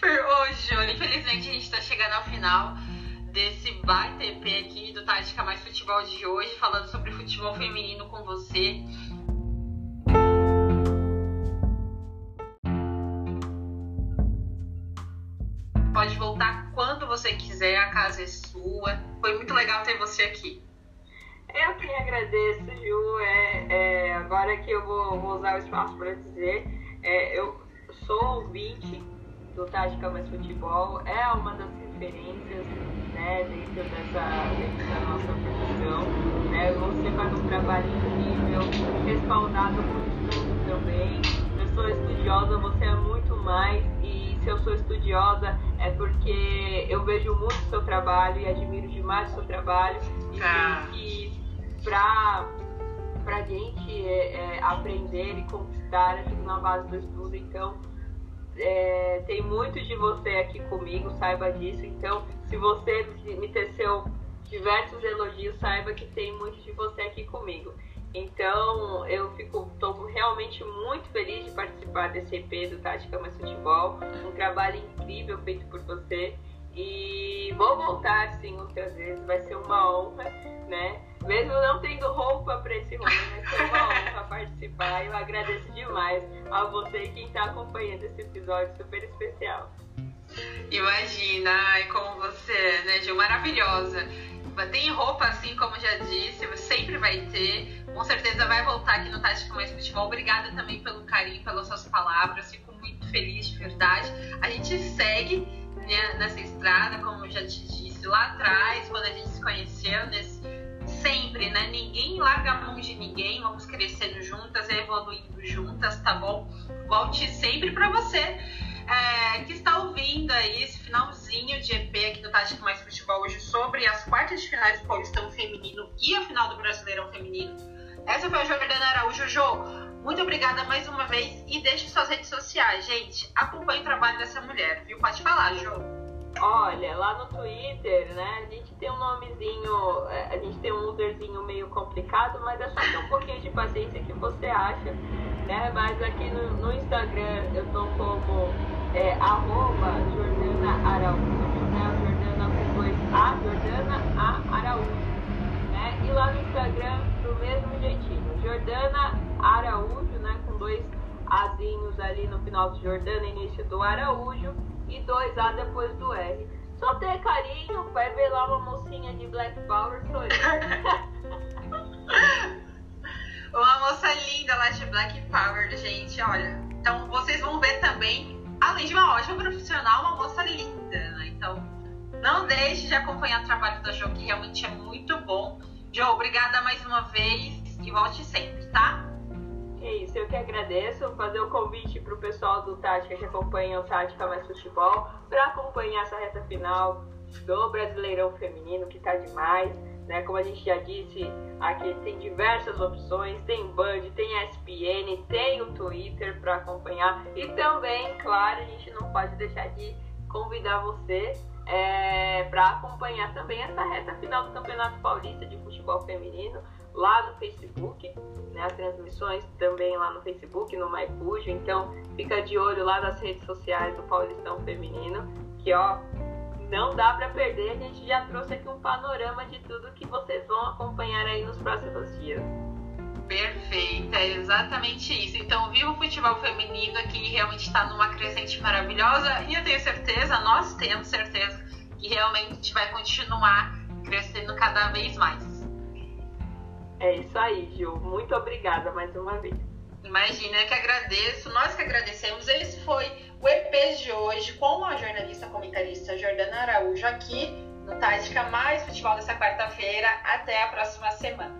Speaker 2: Ô, Júlio, infelizmente a gente está chegando ao final desse baita EP aqui do Tática Mais Futebol de hoje, falando sobre futebol feminino com você. Pode voltar quando você quiser, a casa é sua. Foi muito legal ter você aqui.
Speaker 3: Eu que agradeço, Ju. É, é, agora que eu vou, vou usar o espaço para dizer, é, eu sou ouvinte do Tática Mais Futebol, é uma das referências né, dentro, dessa, dentro da nossa profissão. Né? Você faz um trabalho incrível, respaldado por estudo também. Eu sou estudiosa, você é muito mais. E se eu sou estudiosa é porque eu vejo muito o seu trabalho e admiro demais o seu trabalho. E ah. que para a gente é, é, aprender e conquistar é tudo na base do estudo. Então, é, tem muito de você aqui comigo, saiba disso. Então, se você me teceu diversos elogios, saiba que tem muito de você aqui comigo. Então, eu fico tô realmente muito feliz de participar desse EP do Tática Mais Futebol. Um trabalho incrível feito por você. E vou voltar sim outras vezes, vai ser uma honra, né? Mesmo não tendo roupa para esse rolê, vai ser uma [LAUGHS] honra participar. Eu agradeço demais a você e quem está acompanhando esse episódio super especial.
Speaker 2: Imagina, ai, como você, né, Gil? Maravilhosa. Tem roupa, assim, como já disse, sempre vai ter. Com certeza vai voltar aqui no Tática Mais Futebol. Obrigada também pelo carinho, pelas suas palavras. Fico muito feliz, de verdade. A gente segue né, nessa estrada, como já te disse lá atrás, quando a gente se conheceu, nesse, sempre, né? Ninguém larga a mão de ninguém, vamos crescendo juntas, evoluindo juntas, tá bom? Volte sempre para você é, que está ouvindo aí esse finalzinho de EP aqui do Tática Mais Futebol hoje sobre as quartas de finais do Paulistão Feminino e a final do Brasileirão Feminino. Essa foi a Jordana Araújo. Jô, muito obrigada mais uma vez e deixe suas redes sociais, gente. Acompanhe o trabalho dessa mulher, viu? Pode falar, Jô.
Speaker 3: Olha, lá no Twitter, né, a gente tem um nomezinho, é, a gente tem um userzinho meio complicado, mas é só ter um pouquinho de paciência que você acha, né? Mas aqui no, no Instagram eu tô como é, arroba Jordana Araújo, né? Jordana com dois A, Jordana A Araújo, né? E lá no Instagram do mesmo jeitinho, Jordana Araújo, né? Com dois Azinhos ali no final do Jordana, início do Araújo e dois A depois do R. Só ter carinho, vai ver lá uma mocinha de Black Power, sou [LAUGHS]
Speaker 2: uma moça linda lá de Black Power, gente, olha. Então vocês vão ver também, além de uma ótima profissional, uma moça linda, né? Então não deixe de acompanhar o trabalho da Jo, que realmente é muito bom. Jo, obrigada mais uma vez e volte sempre, tá?
Speaker 3: É isso, eu que agradeço. Fazer o convite para o pessoal do Tática que acompanha o Tática Mais Futebol para acompanhar essa reta final do Brasileirão Feminino, que está demais. Né? Como a gente já disse, aqui tem diversas opções: tem Band, tem ESPN, tem o Twitter para acompanhar. E também, claro, a gente não pode deixar de convidar você é, para acompanhar também essa reta final do Campeonato Paulista de Futebol Feminino lá no Facebook, né, as transmissões também lá no Facebook, no MyCujo, então fica de olho lá nas redes sociais do Paulistão Feminino, que ó, não dá para perder, a gente já trouxe aqui um panorama de tudo que vocês vão acompanhar aí nos próximos dias.
Speaker 2: Perfeito, é exatamente isso. Então, viva o futebol feminino que realmente está numa crescente maravilhosa e eu tenho certeza, nós temos certeza que realmente vai continuar crescendo cada vez mais.
Speaker 3: É isso aí, Gil. Muito obrigada mais uma vez.
Speaker 2: Imagina, que agradeço, nós que agradecemos. Esse foi o EP de hoje com a jornalista comentarista Jordana Araújo aqui no Tática Mais Futebol dessa quarta-feira. Até a próxima semana.